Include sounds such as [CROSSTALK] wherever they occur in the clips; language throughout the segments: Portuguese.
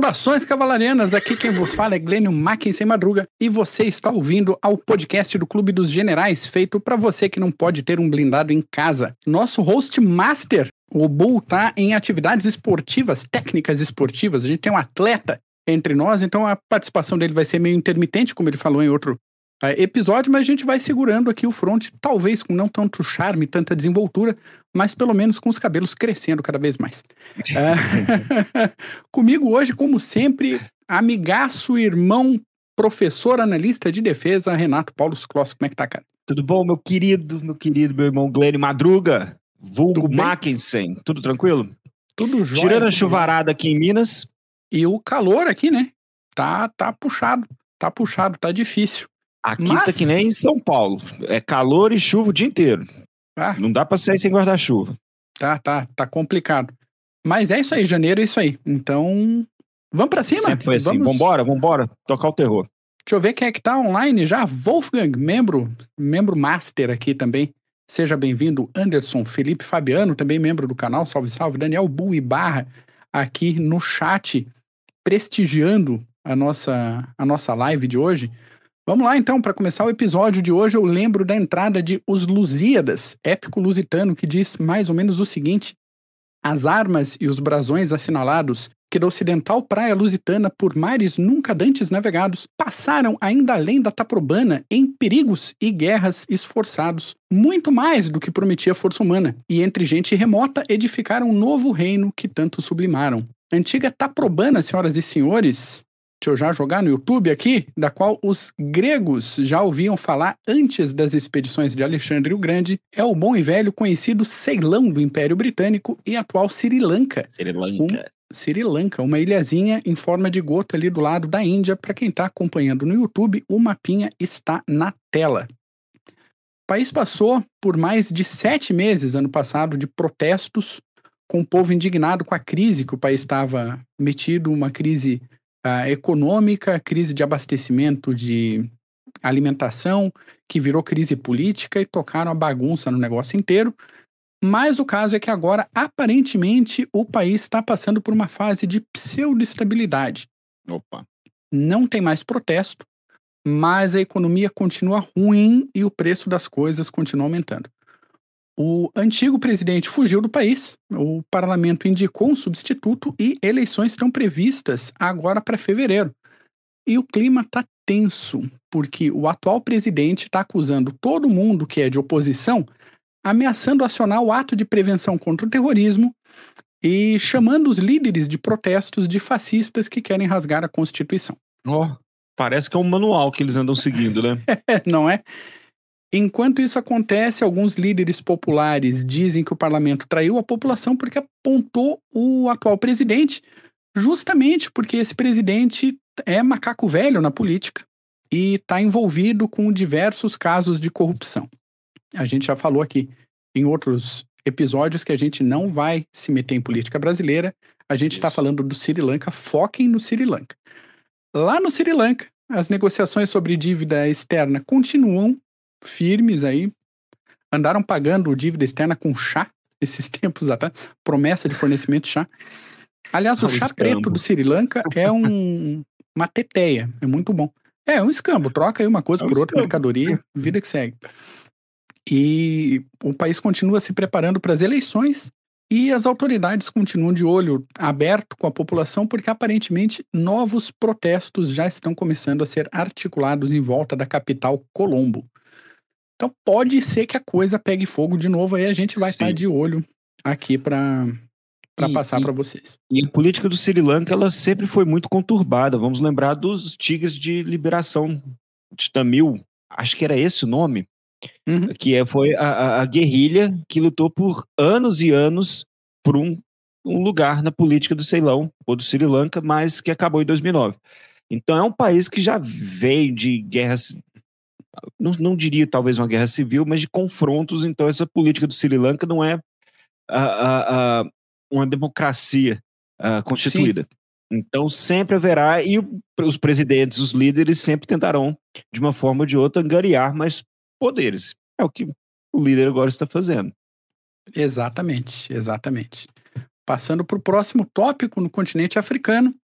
Saudações cavalarianas, aqui quem vos fala é Glênio Mackensen Madruga e você está ouvindo ao podcast do Clube dos Generais, feito para você que não pode ter um blindado em casa. Nosso host master, o Bull, tá em atividades esportivas, técnicas esportivas, a gente tem um atleta entre nós, então a participação dele vai ser meio intermitente, como ele falou em outro episódio, mas a gente vai segurando aqui o front, talvez com não tanto charme, tanta desenvoltura, mas pelo menos com os cabelos crescendo cada vez mais. Uh, [LAUGHS] comigo hoje, como sempre, amigaço, irmão, professor, analista de defesa, Renato Paulo Kloss. Como é que tá, cara? Tudo bom, meu querido, meu querido, meu irmão Glenn Madruga, vulgo Mackensen. Tudo tranquilo? Tudo jóia. Tirando a chuvarada aqui em Minas. E o calor aqui, né? Tá, tá puxado, tá puxado, tá difícil. Aqui Mas... tá que nem em São Paulo. É calor e chuva o dia inteiro. Ah. Não dá pra sair sem guarda-chuva. Tá, tá, tá complicado. Mas é isso aí, janeiro é isso aí. Então, vamos pra cima? Sempre foi assim. Vamos... Vambora, vambora. Tocar o terror. Deixa eu ver quem é que tá online já. Wolfgang, membro, membro master aqui também. Seja bem-vindo. Anderson, Felipe Fabiano, também membro do canal. Salve, salve. Daniel Bui Barra aqui no chat prestigiando a nossa, a nossa live de hoje. Vamos lá então, para começar o episódio de hoje, eu lembro da entrada de Os Lusíadas, épico lusitano, que diz mais ou menos o seguinte: As armas e os brasões assinalados que da ocidental praia lusitana por mares nunca dantes navegados passaram ainda além da Taprobana em perigos e guerras esforçados, muito mais do que prometia a força humana, e entre gente remota edificaram um novo reino que tanto sublimaram. Antiga Taprobana, senhoras e senhores, deixa eu já jogar no YouTube aqui, da qual os gregos já ouviam falar antes das expedições de Alexandre o Grande, é o bom e velho conhecido Ceilão do Império Britânico e atual Sri Lanka. Sri Lanka. Um, Sri Lanka, uma ilhazinha em forma de gota ali do lado da Índia. Para quem está acompanhando no YouTube, o mapinha está na tela. O país passou por mais de sete meses ano passado de protestos com o povo indignado com a crise que o país estava metido, uma crise uh, econômica, crise de abastecimento de alimentação, que virou crise política e tocaram a bagunça no negócio inteiro. Mas o caso é que agora, aparentemente, o país está passando por uma fase de pseudo-estabilidade. Opa. Não tem mais protesto, mas a economia continua ruim e o preço das coisas continua aumentando. O antigo presidente fugiu do país, o parlamento indicou um substituto e eleições estão previstas agora para fevereiro. E o clima está tenso, porque o atual presidente está acusando todo mundo que é de oposição, ameaçando acionar o ato de prevenção contra o terrorismo e chamando os líderes de protestos de fascistas que querem rasgar a Constituição. Oh, parece que é um manual que eles andam seguindo, né? [LAUGHS] Não é? Enquanto isso acontece, alguns líderes populares dizem que o parlamento traiu a população porque apontou o atual presidente, justamente porque esse presidente é macaco velho na política e está envolvido com diversos casos de corrupção. A gente já falou aqui em outros episódios que a gente não vai se meter em política brasileira. A gente está falando do Sri Lanka, foquem no Sri Lanka. Lá no Sri Lanka, as negociações sobre dívida externa continuam firmes aí, andaram pagando dívida externa com chá [LAUGHS] esses tempos atrás, promessa de fornecimento de chá. Aliás, o chá escambo. preto do Sri Lanka é um, uma teteia, é muito bom. É, um escambo, troca aí uma coisa é um por outra, mercadoria, vida que segue. E o país continua se preparando para as eleições e as autoridades continuam de olho aberto com a população porque aparentemente novos protestos já estão começando a ser articulados em volta da capital Colombo. Então pode ser que a coisa pegue fogo de novo aí a gente vai estar de olho aqui para para passar para vocês. E a política do Sri Lanka ela sempre foi muito conturbada. Vamos lembrar dos tigres de liberação de Tamil, acho que era esse o nome, uhum. que é, foi a, a, guerrilha que lutou por anos e anos por um, um lugar na política do Ceilão ou do Sri Lanka, mas que acabou em 2009. Então é um país que já veio de guerras não, não diria talvez uma guerra civil, mas de confrontos. Então, essa política do Sri Lanka não é a, a, uma democracia constituída. Sim. Então, sempre haverá, e os presidentes, os líderes, sempre tentarão, de uma forma ou de outra, angariar mais poderes. É o que o líder agora está fazendo. Exatamente, exatamente. Passando para o próximo tópico no continente africano,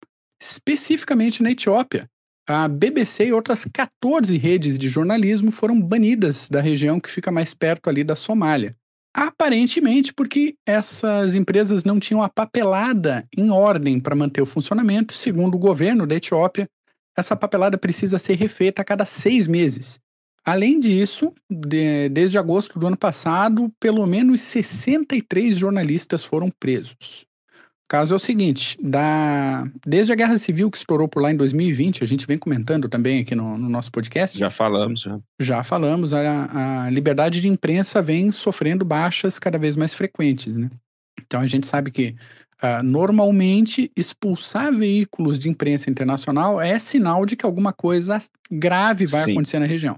especificamente na Etiópia. A BBC e outras 14 redes de jornalismo foram banidas da região que fica mais perto ali da Somália. Aparentemente porque essas empresas não tinham a papelada em ordem para manter o funcionamento. Segundo o governo da Etiópia, essa papelada precisa ser refeita a cada seis meses. Além disso, de, desde agosto do ano passado, pelo menos 63 jornalistas foram presos. O caso é o seguinte: da... desde a Guerra Civil que estourou por lá em 2020, a gente vem comentando também aqui no, no nosso podcast. Já falamos, já. Já falamos, a, a, liberdade de imprensa vem sofrendo baixas cada vez mais frequentes, né? Então a gente sabe que uh, normalmente expulsar veículos de imprensa internacional é sinal de que alguma coisa grave vai Sim. acontecer na região.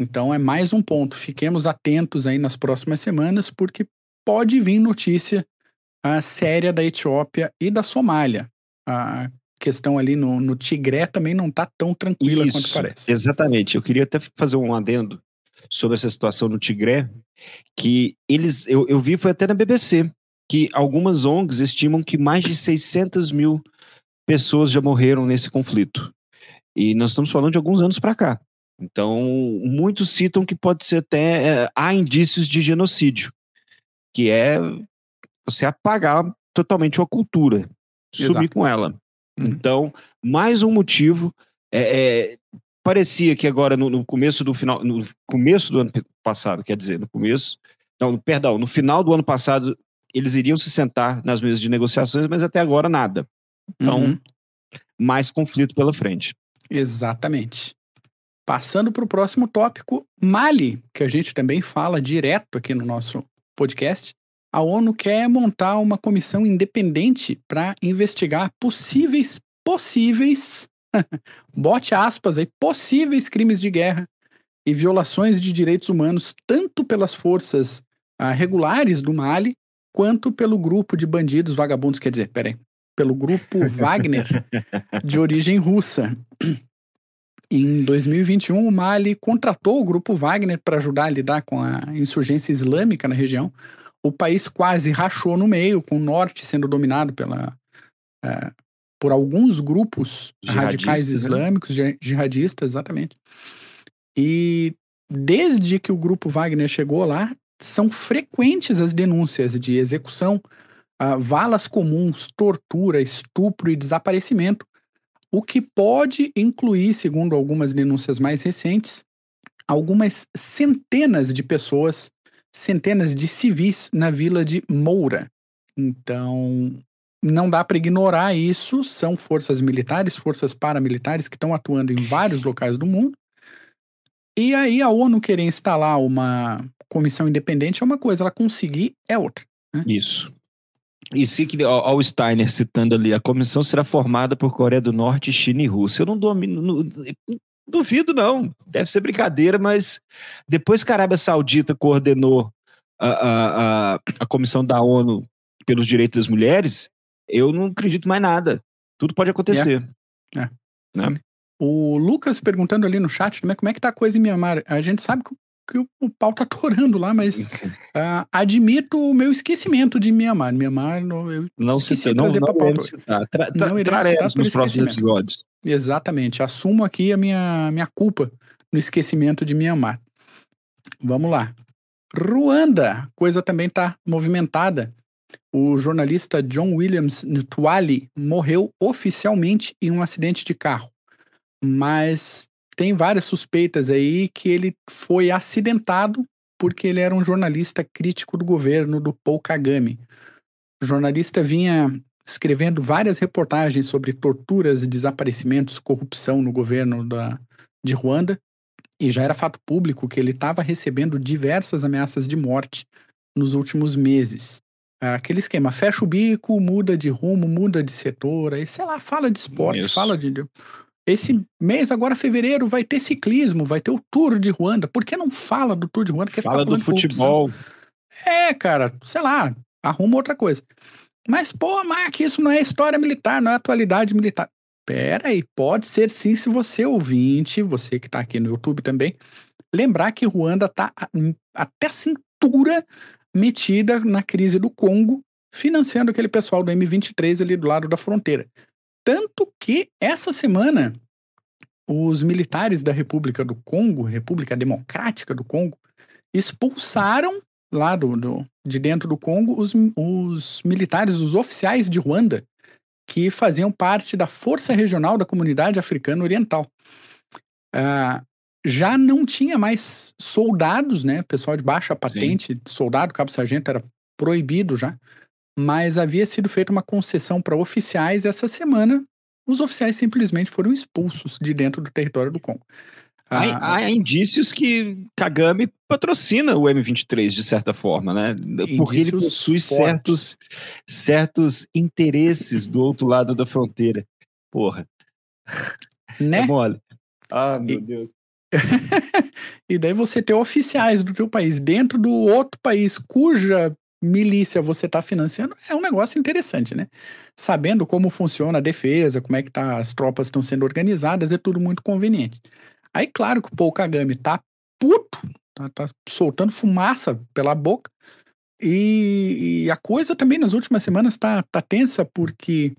Então é mais um ponto. Fiquemos atentos aí nas próximas semanas, porque pode vir notícia uh, séria da Etiópia e da Somália. A questão ali no, no Tigré também não está tão tranquila Isso, quanto parece. Exatamente. Eu queria até fazer um adendo sobre essa situação no Tigré, que eles, eu, eu vi, foi até na BBC, que algumas ONGs estimam que mais de 600 mil pessoas já morreram nesse conflito. E nós estamos falando de alguns anos para cá. Então, muitos citam que pode ser até. É, há indícios de genocídio, que é você apagar totalmente uma cultura, Exato. sumir com ela. Uhum. Então, mais um motivo. É, é, parecia que agora, no, no, começo do final. No começo do ano passado, quer dizer, no começo. Não, perdão, no final do ano passado, eles iriam se sentar nas mesas de negociações, mas até agora nada. Então, uhum. mais conflito pela frente. Exatamente. Passando para o próximo tópico, Mali, que a gente também fala direto aqui no nosso podcast. A ONU quer montar uma comissão independente para investigar possíveis, possíveis, [LAUGHS] bote aspas aí, possíveis crimes de guerra e violações de direitos humanos, tanto pelas forças ah, regulares do Mali, quanto pelo grupo de bandidos vagabundos, quer dizer, peraí, pelo grupo [LAUGHS] Wagner, de origem russa, [CLEARS THROAT] em 2021, o Mali contratou o grupo Wagner para ajudar a lidar com a insurgência islâmica na região. O país quase rachou no meio, com o norte sendo dominado pela, uh, por alguns grupos radicais né? islâmicos, né? jihadistas, exatamente. E desde que o grupo Wagner chegou lá, são frequentes as denúncias de execução, uh, valas comuns, tortura, estupro e desaparecimento o que pode incluir, segundo algumas denúncias mais recentes, algumas centenas de pessoas, centenas de civis na vila de Moura. Então, não dá para ignorar isso, são forças militares, forças paramilitares que estão atuando em vários locais do mundo. E aí a ONU querer instalar uma comissão independente é uma coisa, ela conseguir é outra. Né? Isso. E se que ao Steiner citando ali, a comissão será formada por Coreia do Norte, China e Rússia. Eu não, domino, duvido, não. Deve ser brincadeira, mas depois que a Arábia Saudita coordenou a, a, a, a Comissão da ONU pelos Direitos das Mulheres, eu não acredito mais nada. Tudo pode acontecer. É. é. Né? O Lucas perguntando ali no chat como é que tá a coisa em Mianmar. A gente sabe que que o, pau tá [LAUGHS] torando lá, mas uh, [LAUGHS] admito o meu esquecimento de Mianmar. Mianmar, eu não se não, não iremos citar. Tra, tra, não traremos nos próximos episódios. Exatamente. Assumo aqui a minha, minha culpa no esquecimento de Mianmar. Vamos lá. Ruanda, coisa também tá movimentada. O jornalista John Williams Ntwali morreu oficialmente em um acidente de carro. Mas tem várias suspeitas aí que ele foi acidentado porque ele era um jornalista crítico do governo do Paul Kagame. O jornalista vinha escrevendo várias reportagens sobre torturas, desaparecimentos, corrupção no governo da, de Ruanda, e já era fato público que ele estava recebendo diversas ameaças de morte nos últimos meses. Aquele esquema, fecha o bico, muda de rumo, muda de setor, aí sei lá, fala de esporte, Isso. fala de esse mês, agora fevereiro, vai ter ciclismo, vai ter o Tour de Ruanda. Por que não fala do Tour de Ruanda? Quer fala do futebol. É, cara, sei lá, arruma outra coisa. Mas, pô, Mark, isso não é história militar, não é atualidade militar. Pera aí, pode ser sim se você ouvinte, você que tá aqui no YouTube também, lembrar que Ruanda tá até a cintura metida na crise do Congo, financiando aquele pessoal do M23 ali do lado da fronteira. Tanto que essa semana os militares da República do Congo, República Democrática do Congo, expulsaram lá do, do de dentro do Congo os, os militares, os oficiais de Ruanda, que faziam parte da Força Regional da Comunidade Africana Oriental. Uh, já não tinha mais soldados, né? Pessoal de baixa patente, Sim. soldado, cabo-sargento era proibido já, mas havia sido feita uma concessão para oficiais essa semana os oficiais simplesmente foram expulsos de dentro do território do Congo. Há, ah, há, indícios que Kagame patrocina o M23 de certa forma, né? Porque ele possui certos, certos interesses do outro lado da fronteira. Porra. Né? É mole. Ah, meu e... Deus. [LAUGHS] e daí você ter oficiais do teu país dentro do outro país cuja milícia você está financiando, é um negócio interessante, né? Sabendo como funciona a defesa, como é que tá, as tropas estão sendo organizadas, é tudo muito conveniente. Aí, claro que o Paul Kagame tá puto, tá, tá soltando fumaça pela boca, e, e, a coisa também nas últimas semanas tá, tá tensa, porque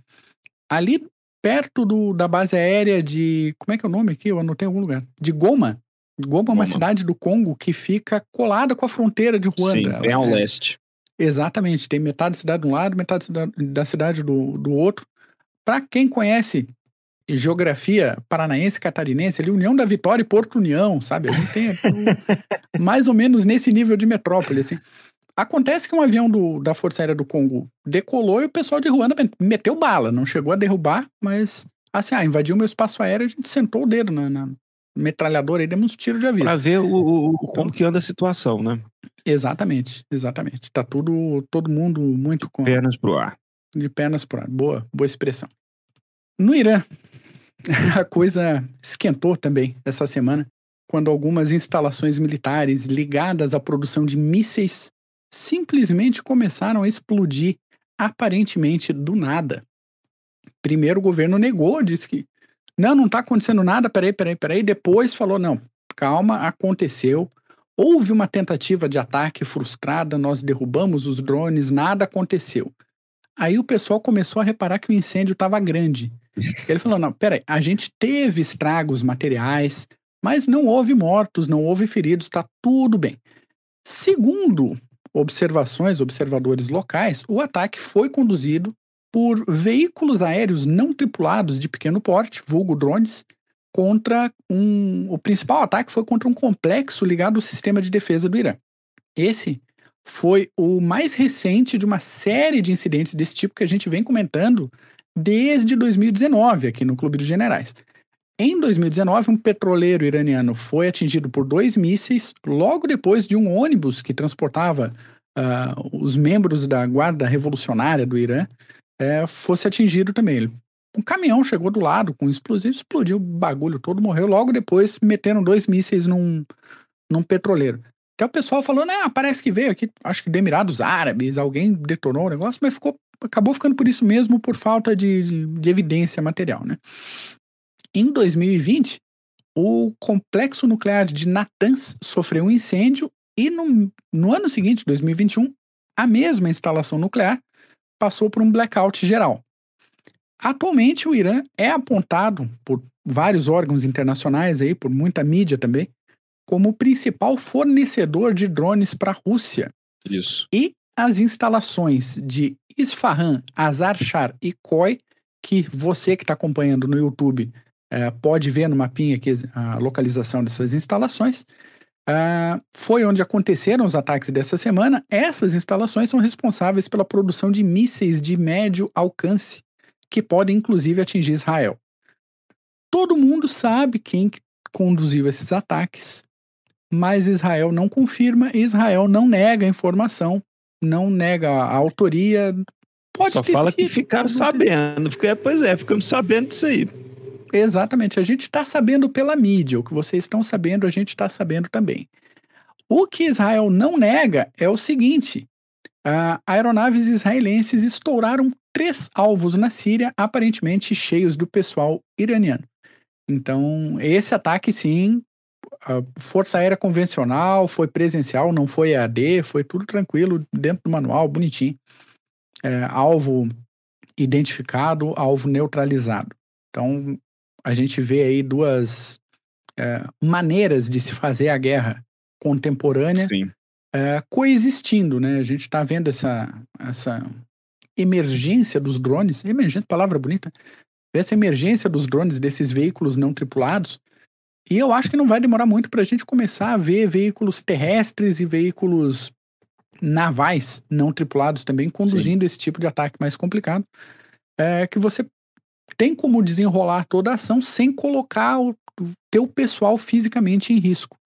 ali perto do, da base aérea de. Como é que é o nome aqui? Eu anotei em algum lugar. De Goma. Goma é uma cidade do Congo que fica colada com a fronteira de Ruanda. Sim, bem ao é, leste. Exatamente, tem metade da cidade de um lado, metade da cidade do, do outro. Para quem conhece geografia paranaense, catarinense, ali, União da Vitória e Porto União, sabe? A gente tem [LAUGHS] mais ou menos nesse nível de metrópole, assim. Acontece que um avião do, da Força Aérea do Congo decolou e o pessoal de Ruanda meteu bala, não chegou a derrubar, mas assim, ah, invadiu meu espaço aéreo, a gente sentou o dedo na, na metralhadora e demos tiros de aviso. Pra ver o, o, o como que anda a situação, né? Exatamente, exatamente. Tá tudo, todo mundo muito com. Pernas pro ar. De pernas pro ar. Boa, boa expressão. No Irã, [LAUGHS] a coisa esquentou também essa semana, quando algumas instalações militares ligadas à produção de mísseis simplesmente começaram a explodir, aparentemente do nada. Primeiro o governo negou, disse que não, não tá acontecendo nada, peraí, peraí, peraí. Depois falou, não, calma, aconteceu Houve uma tentativa de ataque frustrada, nós derrubamos os drones, nada aconteceu. Aí o pessoal começou a reparar que o incêndio estava grande. [LAUGHS] Ele falou: não, peraí, a gente teve estragos materiais, mas não houve mortos, não houve feridos, está tudo bem. Segundo observações, observadores locais, o ataque foi conduzido por veículos aéreos não tripulados de pequeno porte, vulgo drones, contra um. O principal ataque foi contra um complexo ligado ao sistema de defesa do Irã. Esse foi o mais recente de uma série de incidentes desse tipo que a gente vem comentando desde 2019 aqui no Clube dos Generais. Em 2019, um petroleiro iraniano foi atingido por dois mísseis logo depois de um ônibus que transportava uh, os membros da Guarda Revolucionária do Irã uh, fosse atingido também. Um caminhão chegou do lado com um explosivo, explodiu o bagulho todo, morreu. Logo depois meteram dois mísseis num, num petroleiro. Até o pessoal falou, né, parece que veio aqui, acho que de Emirados Árabes, alguém detonou o negócio, mas ficou, acabou ficando por isso mesmo, por falta de, de, de evidência material, né. Em 2020, o complexo nuclear de Natanz sofreu um incêndio e no, no ano seguinte, 2021, a mesma instalação nuclear passou por um blackout geral. Atualmente, o Irã é apontado por vários órgãos internacionais, aí, por muita mídia também, como o principal fornecedor de drones para a Rússia. Isso. E as instalações de Isfahan, Azarchar e Koi, que você que está acompanhando no YouTube é, pode ver no mapinha aqui a localização dessas instalações, uh, foi onde aconteceram os ataques dessa semana. Essas instalações são responsáveis pela produção de mísseis de médio alcance que podem inclusive atingir Israel. Todo mundo sabe quem conduziu esses ataques, mas Israel não confirma, Israel não nega a informação, não nega a autoria. Pode Só fala sido, que ficaram sabendo. Porque, pois é, ficamos sabendo disso aí. Exatamente. A gente está sabendo pela mídia. O que vocês estão sabendo, a gente está sabendo também. O que Israel não nega é o seguinte: uh, aeronaves israelenses estouraram três alvos na Síria, aparentemente cheios do pessoal iraniano. Então, esse ataque, sim, a Força Aérea Convencional foi presencial, não foi EAD, foi tudo tranquilo, dentro do manual, bonitinho. É, alvo identificado, alvo neutralizado. Então, a gente vê aí duas é, maneiras de se fazer a guerra contemporânea é, coexistindo, né? A gente está vendo essa, essa emergência dos drones, emergente, palavra bonita, essa emergência dos drones, desses veículos não tripulados, e eu acho que não vai demorar muito para a gente começar a ver veículos terrestres e veículos navais não tripulados também conduzindo Sim. esse tipo de ataque mais complicado, é, que você tem como desenrolar toda a ação sem colocar o, teu pessoal fisicamente em risco.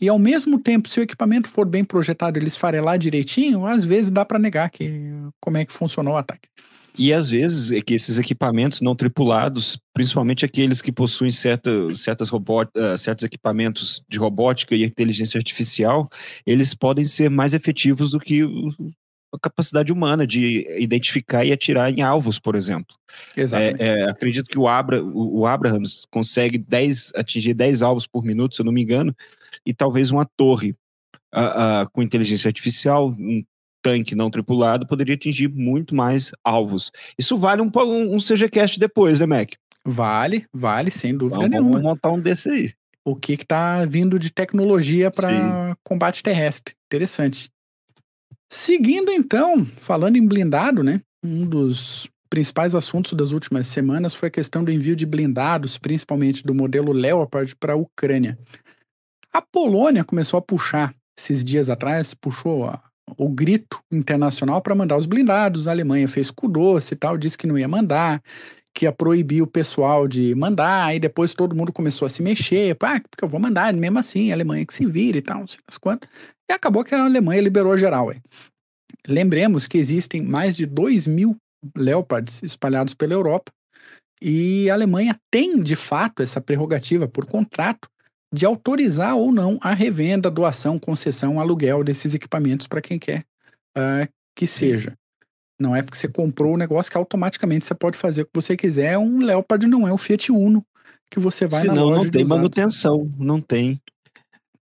E ao mesmo tempo, se o equipamento for bem projetado, ele esfarelar direitinho, às vezes dá para negar que como é que funcionou o ataque. E às vezes é que esses equipamentos não tripulados, principalmente aqueles que possuem certa, certas robot, uh, certos equipamentos de robótica e inteligência artificial, eles podem ser mais efetivos do que a capacidade humana de identificar e atirar em alvos, por exemplo. Exatamente. É, é, acredito que o, Abra, o, o Abrahams consegue 10, atingir 10 alvos por minuto, se eu não me engano, e talvez uma torre uh, uh, com inteligência artificial, um tanque não tripulado, poderia atingir muito mais alvos. Isso vale um, um, um CGCast depois, né, Mac? Vale, vale, sem dúvida vamos, nenhuma. Vamos montar um desse aí. O que está vindo de tecnologia para combate terrestre. Interessante. Seguindo então, falando em blindado, né? Um dos principais assuntos das últimas semanas foi a questão do envio de blindados, principalmente do modelo Leopard para a Ucrânia. A Polônia começou a puxar esses dias atrás, puxou a, o grito internacional para mandar os blindados. A Alemanha fez cu doce e tal, disse que não ia mandar, que ia proibir o pessoal de mandar. Aí depois todo mundo começou a se mexer. Ah, porque eu vou mandar, mesmo assim, a Alemanha que se vira e tal, não sei das quantas. E acabou que a Alemanha liberou geral. Lembremos que existem mais de 2 mil Leopards espalhados pela Europa. E a Alemanha tem, de fato, essa prerrogativa por contrato de autorizar ou não a revenda, doação, concessão, aluguel desses equipamentos para quem quer uh, que seja. Não é porque você comprou o negócio que automaticamente você pode fazer o que você quiser. Um Leopard não é o Fiat Uno que você vai Senão, na loja não tem manutenção, não tem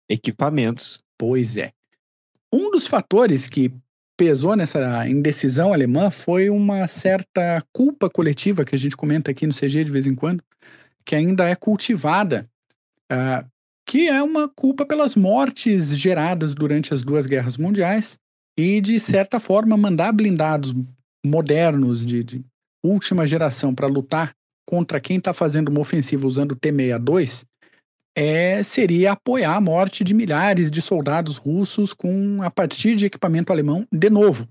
equipamentos. Pois é. Um dos fatores que pesou nessa indecisão alemã foi uma certa culpa coletiva que a gente comenta aqui no CG de vez em quando, que ainda é cultivada uh, que é uma culpa pelas mortes geradas durante as duas guerras mundiais e, de certa forma, mandar blindados modernos de, de última geração para lutar contra quem está fazendo uma ofensiva usando o T-62 é, seria apoiar a morte de milhares de soldados russos com a partir de equipamento alemão de novo.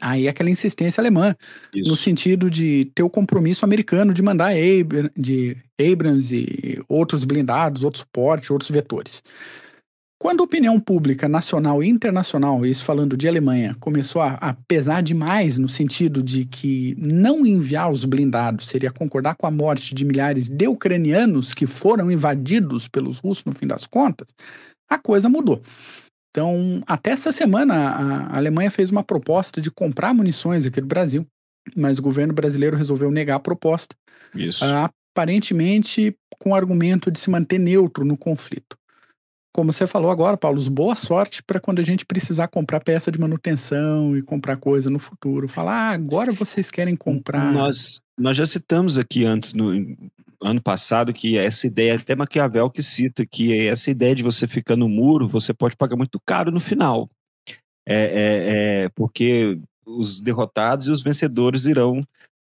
Aí aquela insistência alemã, Isso. no sentido de ter o compromisso americano de mandar Abr de Abrams e outros blindados, outros suporte, outros vetores. Quando a opinião pública nacional e internacional, isso falando de Alemanha, começou a, a, pesar demais no sentido de que não enviar os blindados seria concordar com a morte de milhares de ucranianos que foram invadidos pelos russos no fim das contas, a coisa mudou. Então, até essa semana, a Alemanha fez uma proposta de comprar munições aqui do Brasil, mas o governo brasileiro resolveu negar a proposta. Isso. Aparentemente, com o argumento de se manter neutro no conflito. Como você falou agora, Paulo, boa sorte para quando a gente precisar comprar peça de manutenção e comprar coisa no futuro. Falar, ah, agora vocês querem comprar. Nós, nós já citamos aqui antes, no, ano passado que essa ideia, até Maquiavel que cita, que essa ideia de você ficar no muro, você pode pagar muito caro no final. É, é, é porque os derrotados e os vencedores irão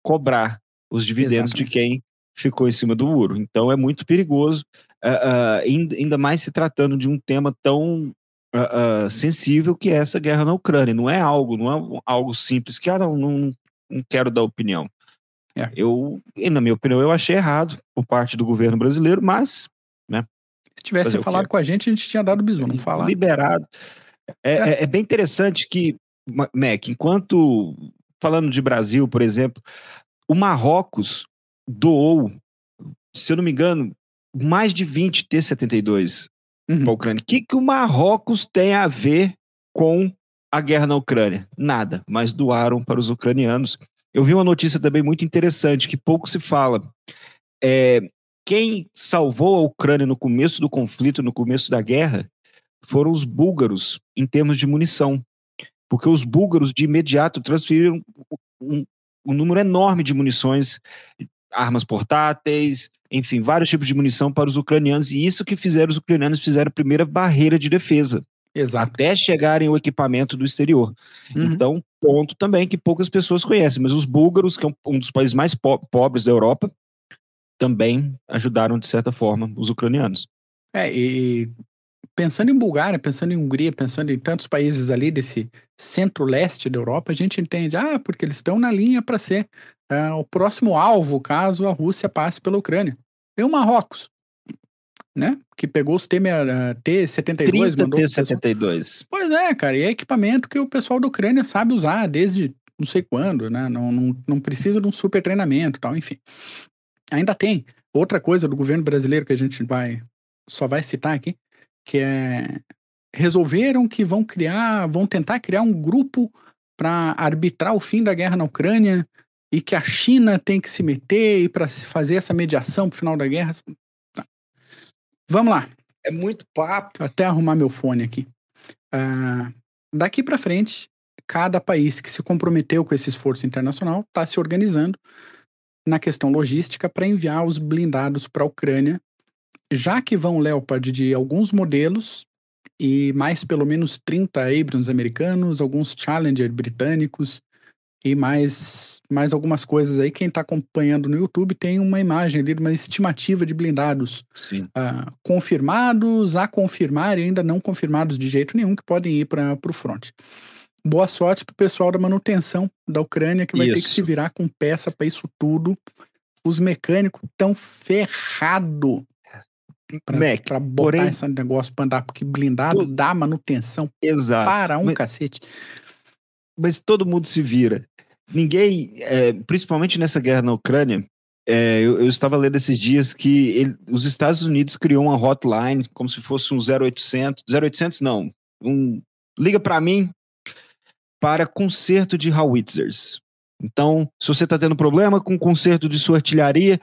cobrar os dividendos Exatamente. de quem ficou em cima do muro. Então é muito perigoso, uh, uh, ainda mais se tratando de um tema tão uh, sensível que é essa guerra na Ucrânia. Não é algo, não é algo simples que ah, não, não, não quero dar opinião. É. Eu, na minha opinião, eu achei errado por parte do governo brasileiro, mas, né? Se tivesse falado com a gente, a gente tinha dado bisu, não falar. Liberado. É, é. é, é bem interessante que, Mac, enquanto, falando de Brasil, por exemplo, o Marrocos doou, se eu não me engano, mais de 20 T-72 uhum. para a Ucrânia. O que, que o Marrocos tem a ver com a guerra na Ucrânia? Nada, mas doaram para os ucranianos. Eu vi uma notícia também muito interessante que pouco se fala. É, quem salvou a Ucrânia no começo do conflito, no começo da guerra, foram os búlgaros em termos de munição. Porque os búlgaros de imediato transferiram um, um número enorme de munições, armas portáteis, enfim, vários tipos de munição para os ucranianos, e isso que fizeram os ucranianos fizeram a primeira barreira de defesa. Exato. Até chegarem o equipamento do exterior. Uhum. Então, ponto também que poucas pessoas conhecem, mas os búlgaros, que é um dos países mais po pobres da Europa, também ajudaram, de certa forma, os ucranianos. É, e pensando em Bulgária, pensando em Hungria, pensando em tantos países ali desse centro-leste da Europa, a gente entende, ah, porque eles estão na linha para ser uh, o próximo alvo caso a Rússia passe pela Ucrânia. Tem o Marrocos, né? Que pegou os T-72, uh, mandou T-72. Pois é, cara, e é equipamento que o pessoal da Ucrânia sabe usar desde não sei quando, né? Não, não, não precisa de um super treinamento tal, enfim. Ainda tem outra coisa do governo brasileiro que a gente vai só vai citar aqui, que é resolveram que vão criar, vão tentar criar um grupo para arbitrar o fim da guerra na Ucrânia e que a China tem que se meter e para fazer essa mediação pro final da guerra. Tá. Vamos lá. É muito papo. Vou até arrumar meu fone aqui. Uh, daqui para frente, cada país que se comprometeu com esse esforço internacional está se organizando na questão logística para enviar os blindados para a Ucrânia já que vão Leopard de alguns modelos e mais pelo menos 30 Abrams americanos, alguns Challenger britânicos e mais, mais algumas coisas aí. Quem está acompanhando no YouTube tem uma imagem ali, uma estimativa de blindados uh, confirmados, a confirmar e ainda não confirmados de jeito nenhum, que podem ir para o front. Boa sorte para o pessoal da manutenção da Ucrânia, que vai isso. ter que se virar com peça para isso tudo. Os mecânicos estão Mac, pra botar porém, esse negócio pra andar, porque blindado tu, dá manutenção exato, para um mas, cacete. Mas todo mundo se vira. Ninguém, é, principalmente nessa guerra na Ucrânia, é, eu, eu, estava lendo esses dias que ele, os Estados Unidos criou uma hotline como se fosse um 0800, 0800 não, um liga para mim para conserto de howitzers. Então, se você está tendo problema com o conserto de sua artilharia,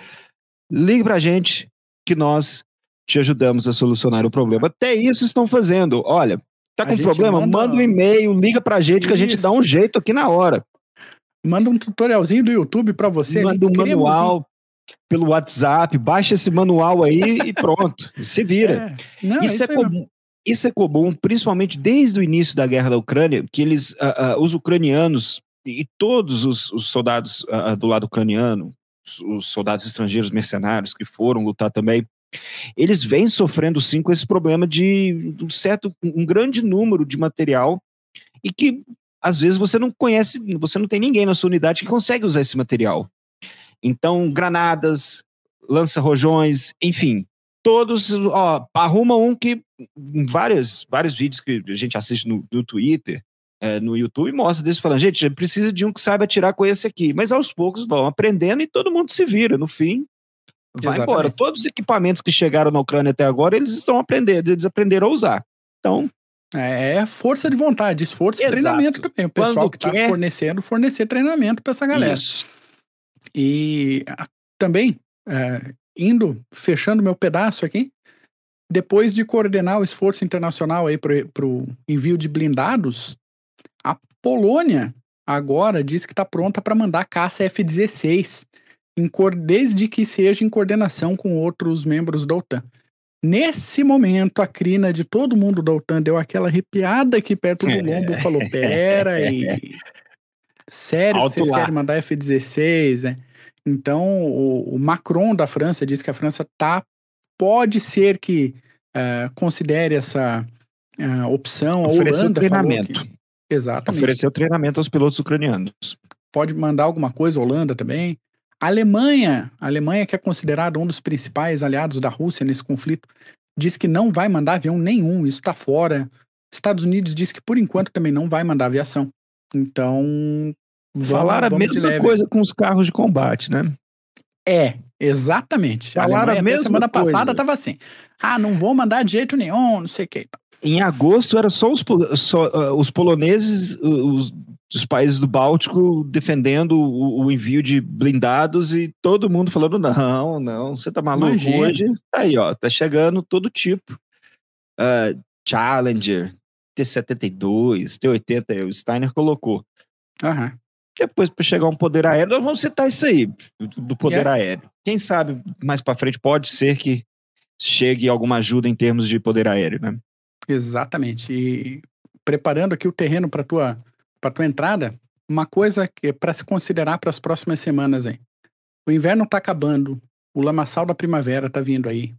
ligue para a gente que nós te ajudamos a solucionar o problema. Até isso estão fazendo. Olha, tá com problema? Manda... manda... um e-mail, liga pra gente isso. que a gente dá um jeito aqui na hora. Manda um tutorialzinho do YouTube para você. Manda um manual pelo WhatsApp, baixa esse manual aí e pronto, se vira. É. Não, isso, isso, é comum, isso é comum, principalmente desde o início da guerra da Ucrânia, que eles, uh, uh, os ucranianos e todos os, os soldados uh, do lado ucraniano, os, os soldados estrangeiros mercenários que foram lutar também, eles vêm sofrendo sim com esse problema de um certo, um grande número de material e que às vezes você não conhece, você não tem ninguém na sua unidade que consegue usar esse material. Então, granadas, lança-rojões, enfim, todos, ó, arruma um que em vários, vários vídeos que a gente assiste no, no Twitter, é, no YouTube, mostra desse falando, gente, precisa de um que saiba atirar com esse aqui. Mas aos poucos vão aprendendo e todo mundo se vira. No fim, vai Exatamente. embora. Todos os equipamentos que chegaram na Ucrânia até agora, eles estão aprendendo, eles aprenderam a usar. Então. É, é força de vontade, esforço e treinamento também. O pessoal Quando que está fornecendo, fornecer treinamento para essa galera. Isso. E ah, também, é, indo, fechando meu pedaço aqui, depois de coordenar o esforço internacional aí para o envio de blindados, a Polônia agora diz que está pronta para mandar caça F-16 desde que seja em coordenação com outros membros da OTAN. Nesse momento, a crina de todo mundo da OTAN deu aquela arrepiada aqui perto do lombo, falou: [LAUGHS] pera aí. Sério que vocês lá. querem mandar F-16, né? Então, o, o, Macron da França diz que a França tá, pode ser que uh, considere essa uh, opção. Ofereceu a Holanda treinamento. Que, exatamente. Ofereceu treinamento aos pilotos ucranianos. Pode mandar alguma coisa, Holanda também. A Alemanha, a Alemanha que é considerada um dos principais aliados da Rússia nesse conflito, diz que não vai mandar avião nenhum, isso está fora. Estados Unidos diz que por enquanto também não vai mandar aviação. Então, vamos, Falaram vamos a mesma coisa com os carros de combate, né? É, exatamente. Falaram a, a mesma semana coisa. passada estava assim. Ah, não vou mandar de jeito nenhum, não sei o que. Em agosto era só os, só, uh, os poloneses, os dos países do Báltico defendendo o, o, envio de blindados e todo mundo falando: não, não, você tá maluco Imagina. hoje? Tá aí, ó, tá chegando todo tipo. Uh, Challenger, T-72, T-80, o Steiner colocou. Uhum. depois para chegar um poder aéreo, nós vamos citar isso aí, do poder é. aéreo. Quem sabe mais para frente pode ser que chegue alguma ajuda em termos de poder aéreo, né? Exatamente. E preparando aqui o terreno para tua para tua entrada, uma coisa que é para se considerar para as próximas semanas aí. O inverno está acabando, o lamaçal da primavera está vindo aí,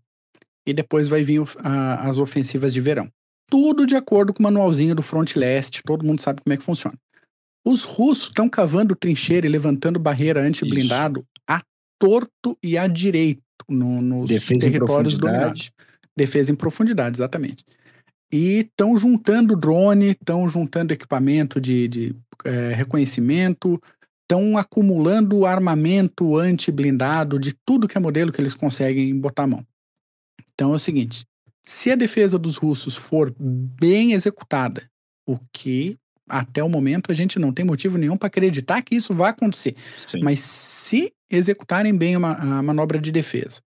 e depois vai vir a, as ofensivas de verão. Tudo de acordo com o manualzinho do Front Leste, todo mundo sabe como é que funciona. Os russos estão cavando trincheira e levantando barreira anti-blindado a torto e a direito no, nos Defesa territórios dominados. Defesa em profundidade, exatamente. E estão juntando drone, estão juntando equipamento de, de é, reconhecimento, estão acumulando armamento anti-blindado de tudo que é modelo que eles conseguem botar a mão. Então é o seguinte: se a defesa dos russos for bem executada, o que até o momento a gente não tem motivo nenhum para acreditar que isso vai acontecer. Sim. Mas se executarem bem uma, a manobra de defesa,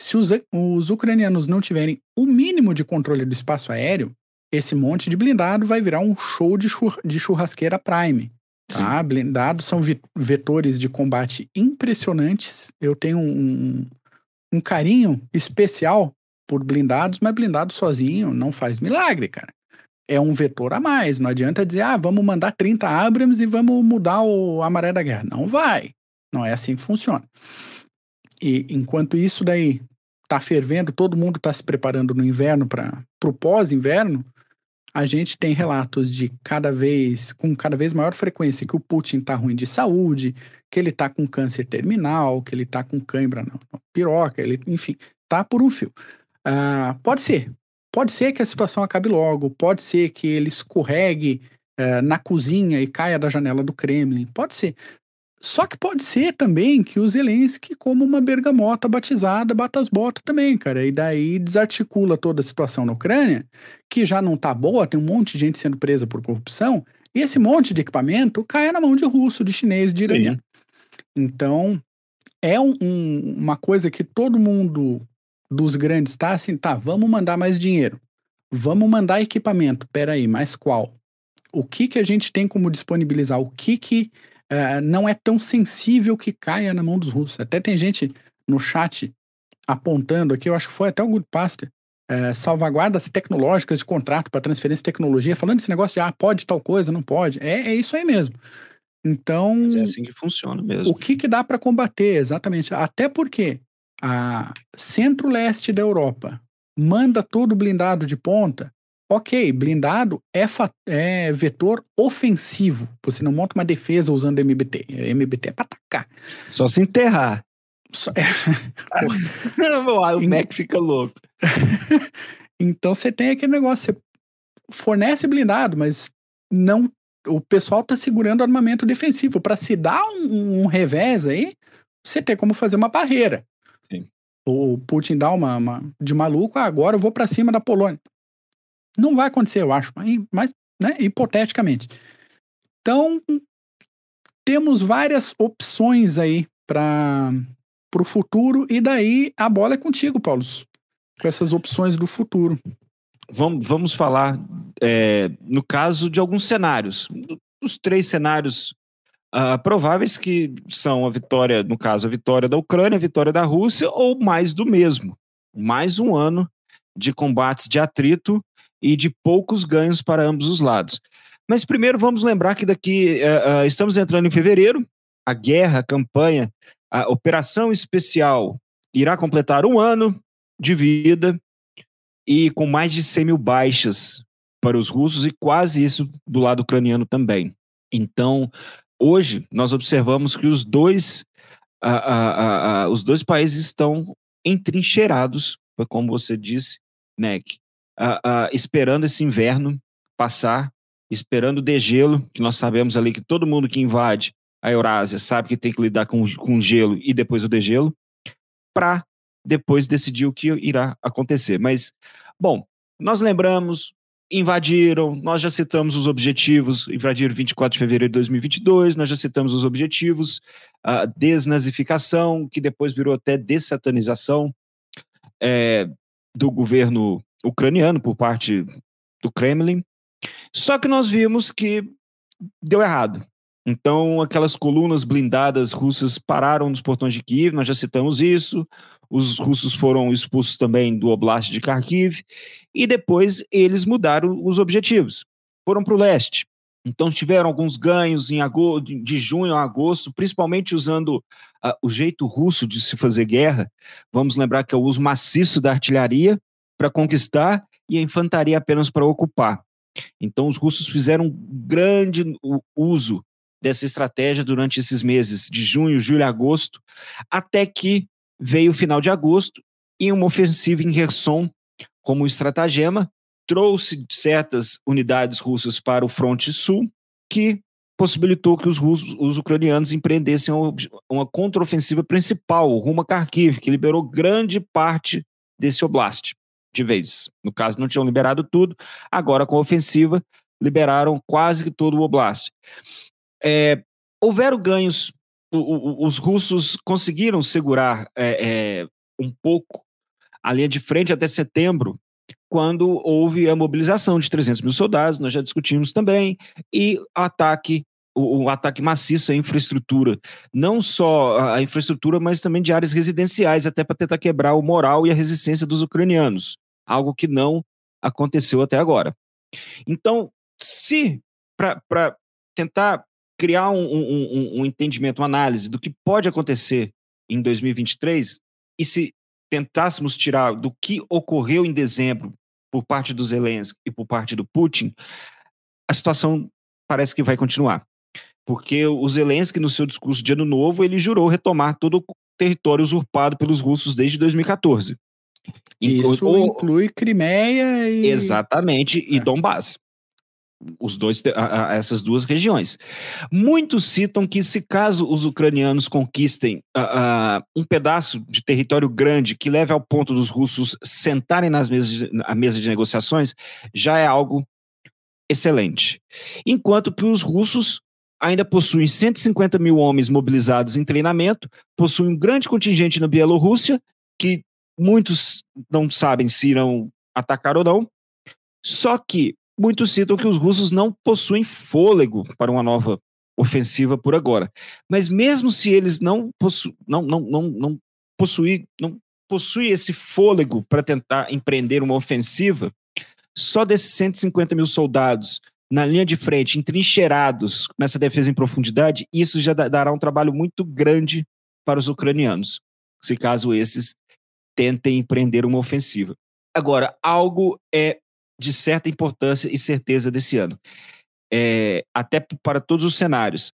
se os, os ucranianos não tiverem o mínimo de controle do espaço aéreo, esse monte de blindado vai virar um show de, chur, de churrasqueira Prime. Tá? Blindados são vetores de combate impressionantes. Eu tenho um, um carinho especial por blindados, mas blindado sozinho não faz milagre, cara é um vetor a mais. Não adianta dizer, ah, vamos mandar 30 Abrams e vamos mudar o, a maré da guerra. Não vai. Não é assim que funciona. E enquanto isso daí tá fervendo, todo mundo está se preparando no inverno para o pós-inverno, a gente tem relatos de cada vez, com cada vez maior frequência, que o Putin tá ruim de saúde, que ele tá com câncer terminal, que ele tá com cãibra na piroca, ele, enfim, tá por um fio. Uh, pode ser, Pode ser que a situação acabe logo, pode ser que ele escorregue uh, na cozinha e caia da janela do Kremlin, pode ser. Só que pode ser também que o Zelensky, como uma bergamota batizada, bata as botas também, cara. E daí desarticula toda a situação na Ucrânia, que já não tá boa, tem um monte de gente sendo presa por corrupção, e esse monte de equipamento cai na mão de russo, de chinês, de iraniano. Então, é um, um, uma coisa que todo mundo dos grandes tá assim, tá, vamos mandar mais dinheiro. Vamos mandar equipamento. Peraí, mas qual? O que que a gente tem como disponibilizar? O que que uh, não é tão sensível que caia na mão dos russos? Até tem gente no chat apontando aqui, eu acho que foi até o Good Pastor, uh, salvaguardas tecnológicas de contrato para transferência de tecnologia, falando desse negócio de, ah, pode tal coisa, não pode. É, é isso aí mesmo. Então. Mas é assim que funciona mesmo. O que, que dá para combater, exatamente. Até porque a centro-leste da Europa manda todo blindado de ponta, ok, blindado é, é, vetor ofensivo. Você não monta uma defesa usando MBT. MBT é para atacar. Só se enterrar. Só... É... [LAUGHS] [LAUGHS] o Mac fica louco. [LAUGHS] então você tem aquele negócio, você fornece blindado, mas não o pessoal tá segurando armamento defensivo. Para se dar um, um revés aí, você tem como fazer uma barreira o Putin dá uma, uma de maluco, ah, agora eu vou para cima da Polônia. Não vai acontecer, eu acho, mas, né, hipoteticamente. Então, temos várias opções aí para o futuro, e daí a bola é contigo, Paulo, com essas opções do futuro. Vamos, vamos falar, é, no caso de alguns cenários. Os três cenários uh, prováveis que são a vitória, no caso, a vitória da Ucrânia, a vitória da Rússia, ou mais do mesmo. Mais um ano de combates de atrito e de poucos ganhos para ambos os lados. Mas primeiro vamos lembrar que daqui uh, uh, estamos entrando em fevereiro, a guerra, a campanha, a operação especial irá completar um ano de vida e com mais de 100 mil baixas para os russos e quase isso do lado ucraniano também. Então, hoje nós observamos que os dois, a, os dois países estão entrincheirados, como você disse, Neck, esperando esse inverno passar, esperando o degelo, que nós sabemos ali que todo mundo que invade a Eurásia sabe que tem que lidar com, com gelo e depois o degelo, para depois decidir o que irá acontecer. Mas, bom, nós lembramos invadiram, nós já citamos os objetivos, invadiram 24 de fevereiro de 2022, nós já citamos os objetivos, a desnazificação, que depois virou até dessatanização é, do governo ucraniano por parte do Kremlin. Só que nós vimos que deu errado. Então, aquelas colunas blindadas russas pararam nos portões de Kiev, nós já citamos isso. Os russos foram expulsos também do Oblast de Kharkiv. E depois eles mudaram os objetivos. Foram para o leste. Então, tiveram alguns ganhos em agosto, de junho a agosto, principalmente usando uh, o jeito russo de se fazer guerra. Vamos lembrar que é o uso maciço da artilharia para conquistar e a infantaria apenas para ocupar. Então, os russos fizeram um grande uso dessa estratégia durante esses meses de junho, julho e agosto, até que veio o final de agosto e uma ofensiva em Kherson como estratagema trouxe certas unidades russas para o fronte sul, que possibilitou que os, russos, os ucranianos empreendessem uma, uma contraofensiva principal rumo a Kharkiv, que liberou grande parte desse oblast de vez. No caso, não tinham liberado tudo, agora com a ofensiva liberaram quase que todo o oblast. É, houveram ganhos, o, o, os russos conseguiram segurar é, é, um pouco a linha de frente até setembro, quando houve a mobilização de 300 mil soldados, nós já discutimos também, e ataque o, ataque maciço à infraestrutura, não só a infraestrutura, mas também de áreas residenciais, até para tentar quebrar o moral e a resistência dos ucranianos, algo que não aconteceu até agora. Então, se para tentar criar um, um, um, entendimento, uma análise do que pode acontecer em 2023, e se tentássemos tirar do que ocorreu em dezembro por parte do Zelensky e por parte do Putin, a situação parece que vai continuar. Porque o Zelensky, no seu discurso de Ano Novo, ele jurou retomar todo o território usurpado pelos russos desde 2014. Isso ou, inclui Crimeia e. Exatamente, e é. Donbass os dois, a, a, essas duas regiões. Muitos citam que se caso os ucranianos conquistem uh, uh, um pedaço de território grande que leve ao ponto dos russos sentarem nas mesas de, à mesa de negociações, já é algo excelente. Enquanto que os russos ainda possuem 150 mil homens mobilizados em treinamento, possuem um grande contingente na Bielorrússia, que muitos não sabem se irão atacar ou não, só que Muitos citam que os russos não possuem fôlego para uma nova ofensiva por agora. Mas mesmo se eles não, possu não, não, não, não, possuir, não possuem esse fôlego para tentar empreender uma ofensiva, só desses 150 mil soldados na linha de frente, entrincheirados nessa defesa em profundidade, isso já dará um trabalho muito grande para os ucranianos, se caso esses tentem empreender uma ofensiva. Agora, algo é de certa importância e certeza desse ano. É, até para todos os cenários.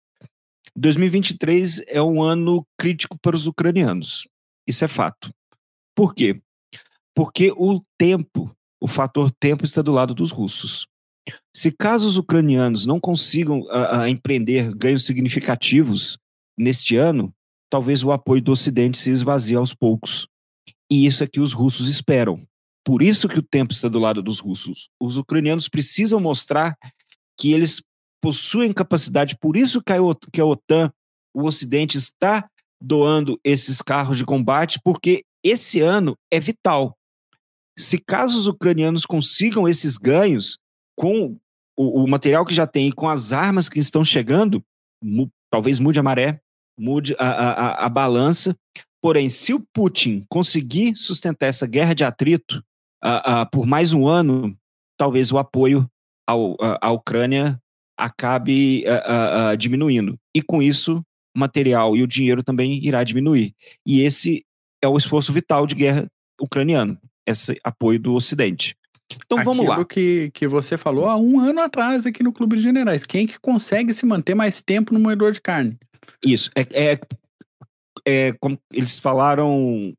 2023 é um ano crítico para os ucranianos. Isso é fato. Por quê? Porque o tempo, o fator tempo está do lado dos russos. Se caso os ucranianos não consigam a, empreender ganhos significativos neste ano, talvez o apoio do Ocidente se esvazie aos poucos. E isso é que os russos esperam. Por isso que o tempo está do lado dos russos. Os ucranianos precisam mostrar que eles possuem capacidade, por isso que a OTAN, o Ocidente, está doando esses carros de combate, porque esse ano é vital. Se caso os ucranianos consigam esses ganhos com o, o material que já tem e com as armas que estão chegando, mu, talvez mude a maré, mude a, a, a balança. Porém, se o Putin conseguir sustentar essa guerra de atrito, uh, uh, por mais um ano, talvez o apoio ao, à Ucrânia acabe uh, diminuindo. E com isso, o material e o dinheiro também irá diminuir. E esse é o esforço vital de guerra ucraniano, esse apoio do Ocidente. Então Aquilo vamos lá. que, que você falou há um ano atrás aqui no Clube de Generais. Quem que consegue se manter mais tempo no moedor de carne? Isso. É, é, é como eles falaram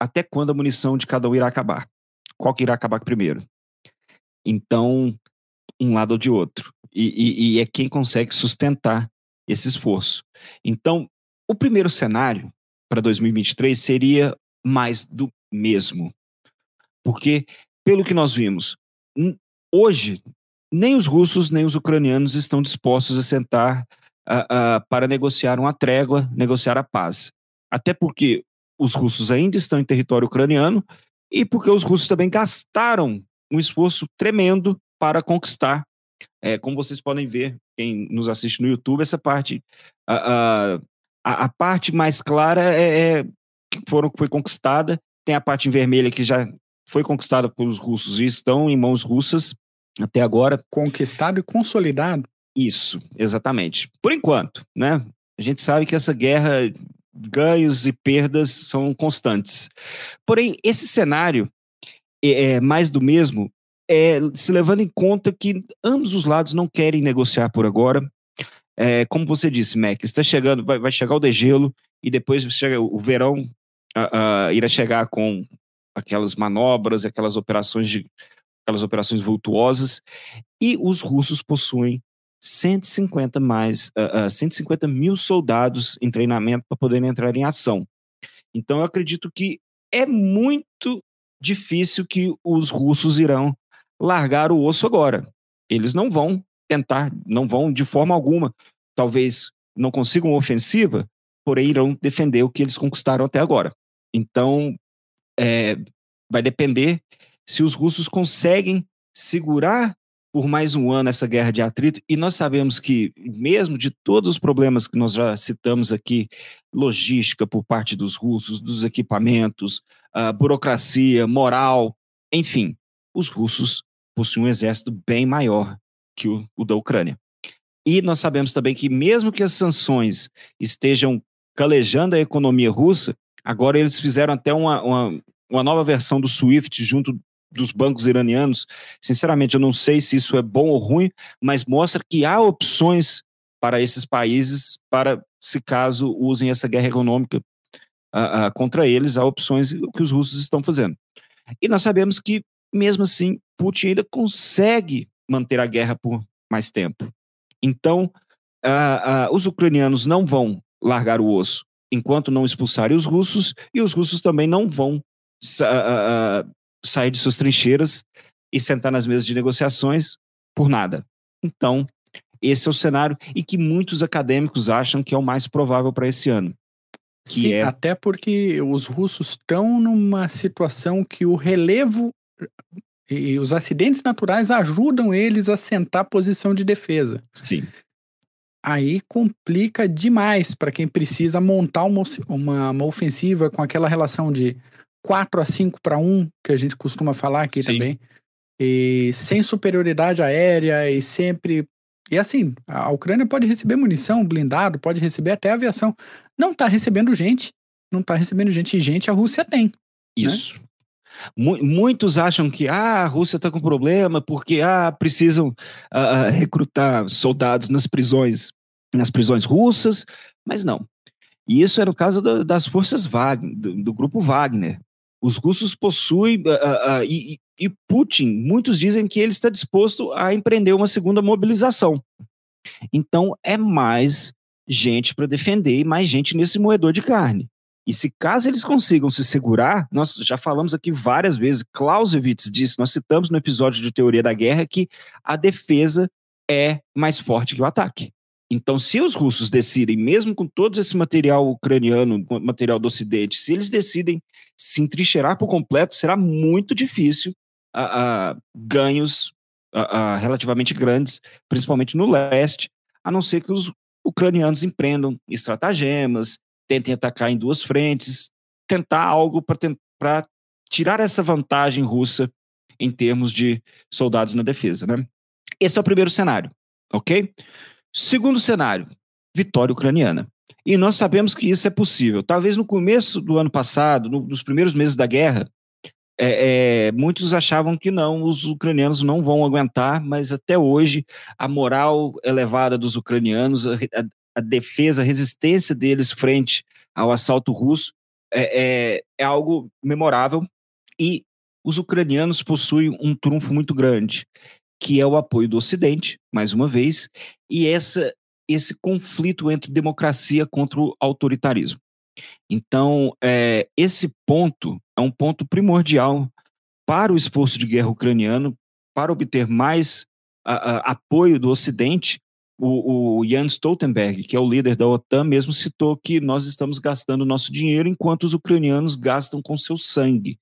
até quando a munição de cada um irá acabar qual que irá acabar primeiro. Então, um lado ou de outro. E, e, e é quem consegue sustentar esse esforço. Então, o primeiro cenário para 2023 seria mais do mesmo. Porque, pelo que nós vimos, hoje, nem os russos nem os ucranianos estão dispostos a sentar uh, uh, para negociar uma trégua, negociar a paz. Até porque os russos ainda estão em território ucraniano e porque os russos também gastaram um esforço tremendo para conquistar, é, como vocês podem ver quem nos assiste no YouTube, essa parte, a, a, a parte mais clara é, é que foram, foi conquistada, tem a parte em vermelha que já foi conquistada pelos russos e estão em mãos russas até agora. Conquistado e consolidado. Isso, exatamente. Por enquanto, né? A gente sabe que essa guerra, ganhos e perdas são constantes. Porém, esse cenário é, é mais do mesmo, é, se levando em conta que ambos os lados não querem negociar por agora. É, como você disse, Mac, está chegando, vai, vai, chegar o degelo e depois chega o verão uh, uh, irá chegar com aquelas manobras, aquelas operações de aquelas operações vultuosas e os russos possuem 150 mais uh, 150 mil soldados em treinamento para poderem entrar em ação. Então eu acredito que é muito difícil que os russos irão largar o osso agora. Eles não vão tentar, não vão de forma alguma, talvez não consigam ofensiva, porém irão defender o que eles conquistaram até agora. Então, é, vai depender se os russos conseguem segurar por mais um ano essa guerra de atrito, e nós sabemos que, mesmo de todos os problemas que nós já citamos aqui, logística por parte dos russos, dos equipamentos, burocracia, moral, enfim, os russos possuem um exército bem maior que o, o da Ucrânia. E nós sabemos também que, mesmo que as sanções estejam calejando a economia russa, agora eles fizeram até uma, uma, uma nova versão do SWIFT junto dos bancos iranianos. Sinceramente, eu não sei se isso é bom ou ruim, mas mostra que há opções para esses países para, se caso usem essa guerra econômica uh, uh, contra eles, há opções que os russos estão fazendo. E nós sabemos que, mesmo assim, Putin ainda consegue manter a guerra por mais tempo. Então, uh, os ucranianos não vão largar o osso enquanto não expulsarem os russos, e os russos também não vão sair de suas trincheiras e sentar nas mesas de negociações por nada. Então, esse é o cenário e que muitos acadêmicos acham que é o mais provável para esse ano. Sim, é... até porque os russos estão numa situação que o relevo e os acidentes naturais ajudam eles a sentar posição de defesa. Sim. Aí complica demais para quem precisa montar uma, uma, uma ofensiva com aquela relação de 4 a 5 para 1, que a gente costuma falar aqui Sim. também. E sem superioridade aérea e sempre. E assim, a Ucrânia pode receber munição, blindado, pode receber até aviação. Não está recebendo gente. Não está recebendo gente. E gente a Rússia tem. Né? Isso. Né? Muitos acham que ah, a Rússia está com problema porque ah, precisam uh, recrutar soldados nas prisões, nas prisões russas, mas não. E isso é no caso do, das forças Wagner, do, do, grupo Wagner. Os russos possuem, uh, uh, e, e Putin, muitos dizem que ele está disposto a empreender uma segunda mobilização. Então, é mais gente para defender e mais gente nesse moedor de carne. E se caso eles consigam se segurar, nós já falamos aqui várias vezes, Clausewitz disse, nós citamos no episódio de Teoria da Guerra que a defesa é mais forte que o ataque. Então, se os russos decidem, mesmo com todo esse material ucraniano, material do Ocidente, se eles decidem se entrincheirar por completo, será muito difícil a, a ganhos a, a, relativamente grandes, principalmente no leste, a não ser que os ucranianos empreendam estratagemas, tentem atacar em duas frentes, tentar algo para tirar essa vantagem russa em termos de soldados na defesa. Né? Esse é o primeiro cenário, ok? Segundo cenário, vitória ucraniana. E nós sabemos que isso é possível. Talvez no começo do ano passado, no, nos primeiros meses da guerra, é, é, muitos achavam que não, os ucranianos não vão aguentar, mas até hoje a moral elevada dos ucranianos, a, a, a defesa, a resistência deles frente ao assalto russo é, é, é algo memorável e os ucranianos possuem um trunfo muito grande, que é o apoio do Ocidente, mais uma vez, e essa, esse conflito entre democracia contra o autoritarismo. Então, é, esse ponto é um ponto primordial para o esforço de guerra ucraniano, para obter mais a, a, apoio do Ocidente. O, o Jens Stoltenberg, que é o líder da OTAN, mesmo citou que nós estamos gastando nosso dinheiro enquanto os ucranianos gastam com seu sangue.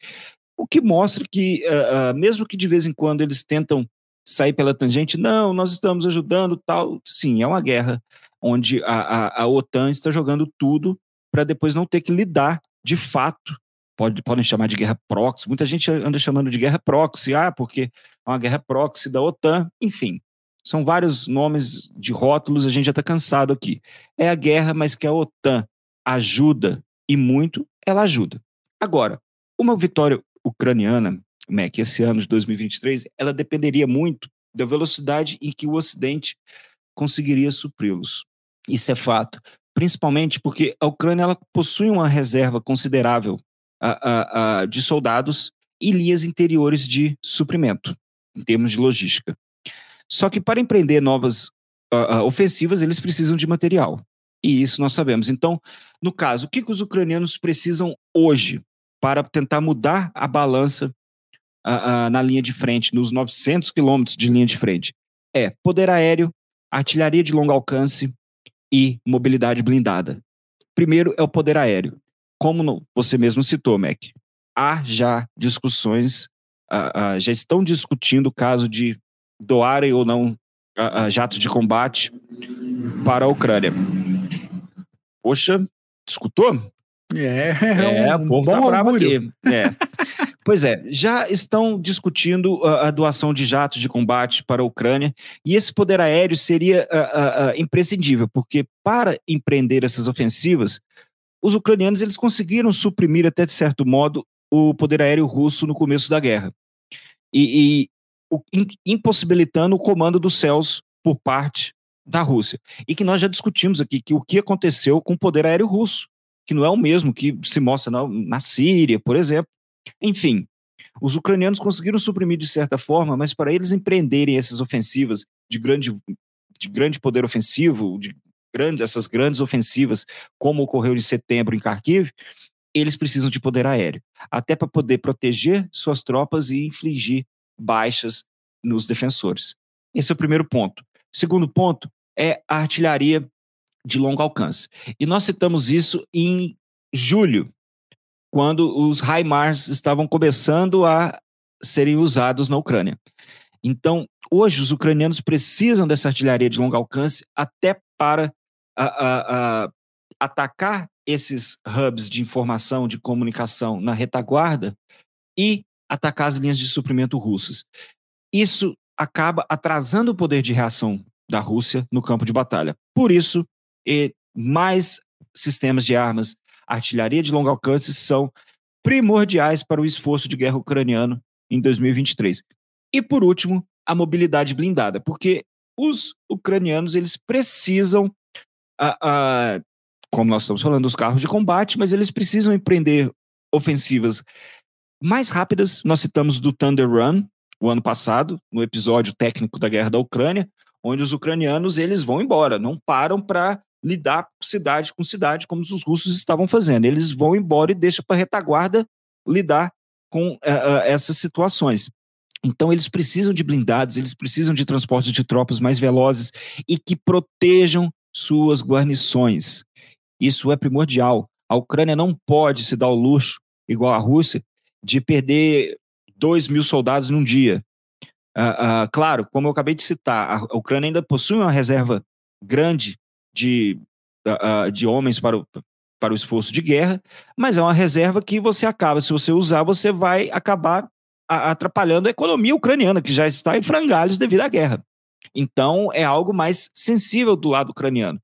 O que mostra que, uh, uh, mesmo que de vez em quando eles tentam sair pela tangente, não, nós estamos ajudando, tal. Sim, é uma guerra onde a, a, a OTAN está jogando tudo para depois não ter que lidar de fato. Pode, podem chamar de guerra proxy. Muita gente anda chamando de guerra proxy, ah, porque é uma guerra proxy da OTAN. Enfim, são vários nomes de rótulos, a gente já está cansado aqui. É a guerra, mas que a OTAN ajuda e muito, ela ajuda. Agora, uma vitória ucraniana, Mac, esse ano de 2023, ela dependeria muito da velocidade em que o Ocidente conseguiria supri-los. Isso é fato. Principalmente porque a Ucrânia ela possui uma reserva considerável de soldados e linhas interiores de suprimento, em termos de logística. Só que para empreender novas ofensivas, eles precisam de material. E isso nós sabemos. Então, no caso, o que, que os ucranianos precisam hoje para tentar mudar a balança uh, uh, na linha de frente, nos 900 quilômetros de linha de frente? É poder aéreo, artilharia de longo alcance e mobilidade blindada. Primeiro é o poder aéreo. Como você mesmo citou, Mac, há já discussões, uh, já estão discutindo o caso de doarem ou não jatos de combate para a Ucrânia. Poxa, escutou? É, é, é um o povo tá bravo aqui. É. [LAUGHS] Pois é, já estão discutindo a, a, doação de jatos de combate para a Ucrânia e esse poder aéreo seria imprescindível, porque para empreender essas ofensivas, os ucranianos eles conseguiram suprimir até de certo modo o poder aéreo russo no começo da guerra e, e o, impossibilitando o comando dos céus por parte da Rússia. E que nós já discutimos aqui que o que aconteceu com o poder aéreo russo, que não é o mesmo que se mostra na, na Síria, por exemplo. Enfim, os ucranianos conseguiram suprimir de certa forma, mas para eles empreenderem essas ofensivas de grande, de grande poder ofensivo, de grandes, essas grandes ofensivas, como ocorreu em setembro em Kharkiv, eles precisam de poder aéreo, até para poder proteger suas tropas e infligir baixas nos defensores. Esse é o primeiro ponto. Segundo ponto é a artilharia de longo alcance. E nós citamos isso em julho, quando os HIMARS estavam começando a serem usados na Ucrânia. Então, hoje, os ucranianos precisam dessa artilharia de longo alcance até para a, a, a, atacar esses hubs de informação, de comunicação na retaguarda e atacar as linhas de suprimento russas. Isso acaba atrasando o poder de reação da Rússia no campo de batalha. Por isso, mais sistemas de armas, artilharia de longo alcance são primordiais para o esforço de guerra ucraniano em 2023. E por último, a mobilidade blindada, porque os ucranianos eles precisam, como nós estamos falando, dos carros de combate, mas eles precisam empreender ofensivas mais rápidas. Nós citamos do Thunder Run, o ano passado, no episódio técnico da guerra da Ucrânia, onde os ucranianos eles vão embora, não param para lidar cidade com cidade como os russos estavam fazendo. Eles vão embora e deixam para a retaguarda lidar com uh, essas situações. Então eles precisam de blindados, eles precisam de transportes de tropas mais velozes e que protejam suas guarnições. Isso é primordial. A Ucrânia não pode se dar o luxo, igual a Rússia, de perder 2 mil soldados num dia. Uh, uh, claro, como eu acabei de citar, a Ucrânia ainda possui uma reserva grande de, de homens para o, para o esforço de guerra, mas é uma reserva que você acaba, se você usar, você vai acabar atrapalhando a economia ucraniana, que já está em frangalhos devido à guerra. Então, é algo mais sensível do lado ucraniano.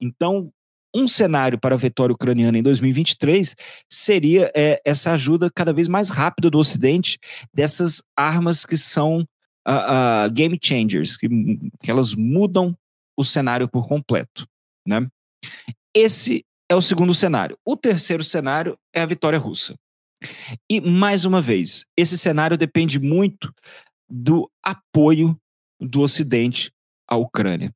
Então, um cenário para a vitória ucraniana em 2023 seria é, essa ajuda cada vez mais rápida do Ocidente dessas armas que são uh, uh, game changers, que, que elas mudam o cenário por completo. Né? Esse é o segundo cenário. O terceiro cenário é a vitória russa. E, mais uma vez, esse cenário depende muito do apoio do Ocidente à Ucrânia.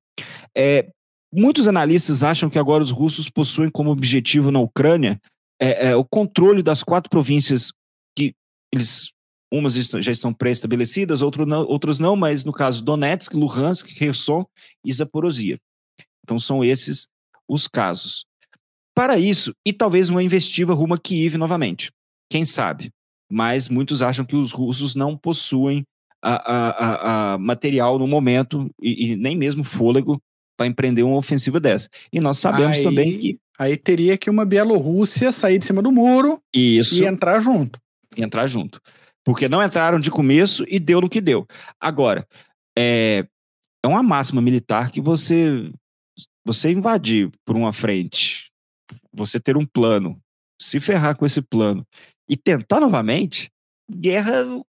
É, Muitos analistas acham que agora os russos possuem como objetivo na Ucrânia é, é, o controle das quatro províncias que eles umas já estão pré-estabelecidas, outras não, mas no caso Donetsk, Luhansk, Kherson e Zaporozhia. Então são esses os casos. Para isso, e talvez uma investida rumo a Kiev novamente. Quem sabe? Mas muitos acham que os russos não possuem a, a, a material no momento e, e nem mesmo fôlego para empreender uma ofensiva dessa. E nós sabemos aí, também que. Aí teria que uma Bielorrússia sair de cima do muro Isso, e entrar junto. E entrar junto. Porque não entraram de começo e deu no que deu. Agora, é, é uma máxima militar que você, você invadir por uma frente, você ter um plano, se ferrar com esse plano e tentar novamente, guerra.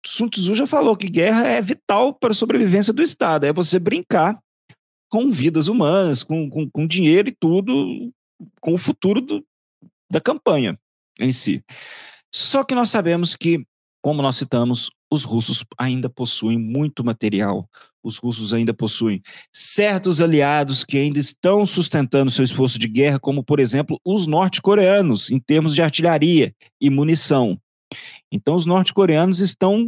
Sun Tzu já falou que guerra é vital para a sobrevivência do Estado. É você brincar com vidas humanas, com, com, com dinheiro e tudo, com o futuro do, da campanha em si. Só que nós sabemos que, como nós citamos, os russos ainda possuem muito material, os russos ainda possuem certos aliados que ainda estão sustentando seu esforço de guerra, como, por exemplo, os norte-coreanos, em termos de artilharia e munição. Então, os norte-coreanos estão.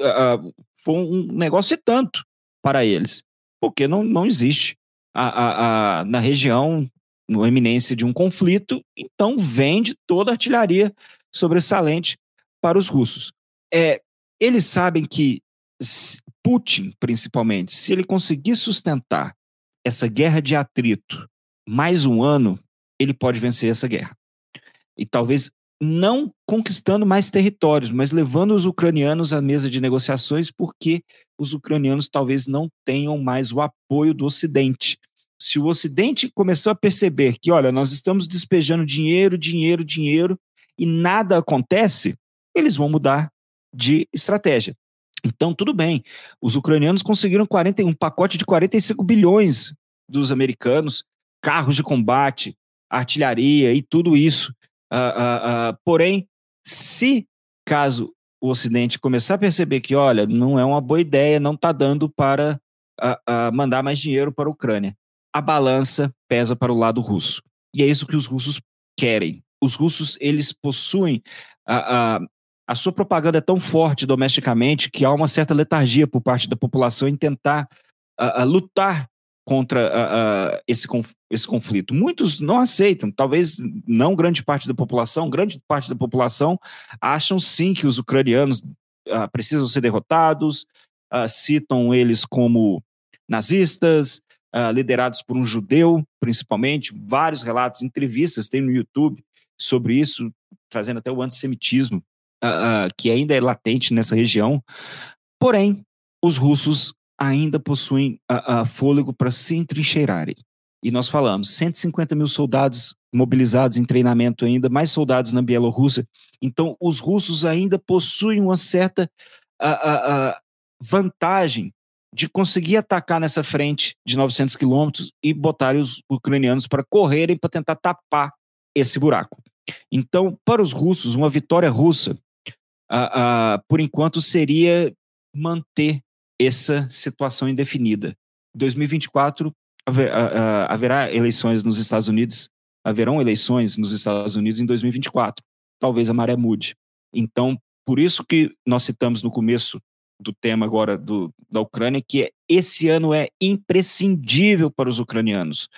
Uh, foi um negócio e tanto para eles porque não, não existe a, a, a, na região, no eminência de um conflito, então vende toda a artilharia sobressalente para os russos. É, eles sabem que Putin, principalmente, se ele conseguir sustentar essa guerra de atrito mais um ano, ele pode vencer essa guerra. E talvez não conquistando mais territórios, mas levando os ucranianos à mesa de negociações, porque os ucranianos talvez não tenham mais o apoio do Ocidente. Se o Ocidente começou a perceber que, olha, nós estamos despejando dinheiro, dinheiro, dinheiro e nada acontece, eles vão mudar de estratégia. Então, tudo bem. Os ucranianos conseguiram 40, um pacote de 45 bilhões dos americanos, carros de combate, artilharia e tudo isso. Uh, uh, uh, porém, se caso o Ocidente começar a perceber que, olha, não é uma boa ideia, não está dando para mandar mais dinheiro para a Ucrânia, a balança pesa para o lado russo. E é isso que os russos querem. Os russos, eles possuem a, sua propaganda é tão forte domesticamente que há uma certa letargia por parte da população em tentar lutar contra uh, uh, esse, conf esse conflito. Muitos não aceitam, talvez não grande parte da população, grande parte da população acham sim que os ucranianos uh, precisam ser derrotados, citam eles como nazistas, liderados por um judeu, principalmente. Vários relatos, entrevistas tem no YouTube sobre isso, trazendo até o antissemitismo, que ainda é latente nessa região. Porém, os russos ainda possuem a, a fôlego para se entrincheirarem. E nós falamos, 150 mil soldados mobilizados em treinamento ainda, mais soldados na Bielorrússia. Então, os russos ainda possuem uma certa vantagem de conseguir atacar nessa frente de 900 quilômetros e botar os ucranianos para correrem para tentar tapar esse buraco. Então, para os russos, uma vitória russa, por enquanto, seria manter essa situação indefinida. 2024 haverá eleições nos Estados Unidos, haverão eleições nos Estados Unidos em 2024. Talvez a maré mude. Então, por isso que nós citamos no começo do tema agora do, da Ucrânia, que esse ano é imprescindível para os ucranianos.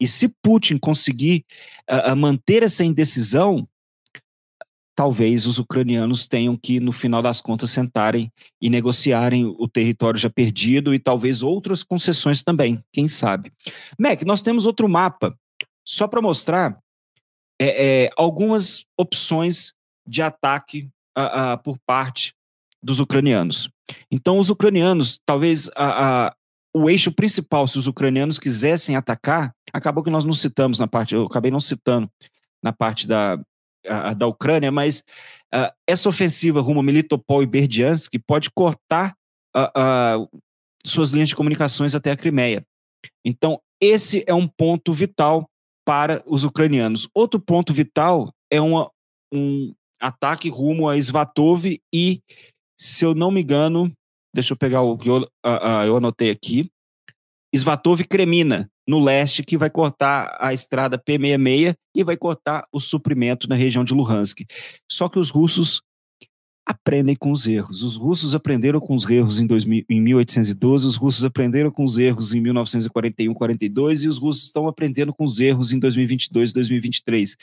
E se Putin conseguir uh, manter essa indecisão, talvez os ucranianos tenham que, no final das contas, sentarem e negociarem o território já perdido e talvez outras concessões também, quem sabe. Mac, nós temos outro mapa, só para mostrar é, é, algumas opções de ataque a, a, por parte dos ucranianos. Então, os ucranianos, talvez a, o eixo principal, se os ucranianos quisessem atacar, acabou que nós não citamos na parte, eu acabei não citando na parte da, a, da Ucrânia, mas uh, essa ofensiva rumo a Melitopol e Berdiansk pode cortar uh, uh, suas linhas de comunicações até a Crimeia. Então, esse é um ponto vital para os ucranianos. Outro ponto vital é uma, um ataque rumo a Svatov e, se eu não me engano, deixa eu pegar o que eu, eu anotei aqui, Svatov Kremina, no leste, que vai cortar a estrada P66 e vai cortar o suprimento na região de Luhansk. Só que os russos aprendem com os erros. Os russos aprenderam com os erros em, 2000, em 1812, os russos aprenderam com os erros em 1941, 42 e os russos estão aprendendo com os erros em 2022, 2023.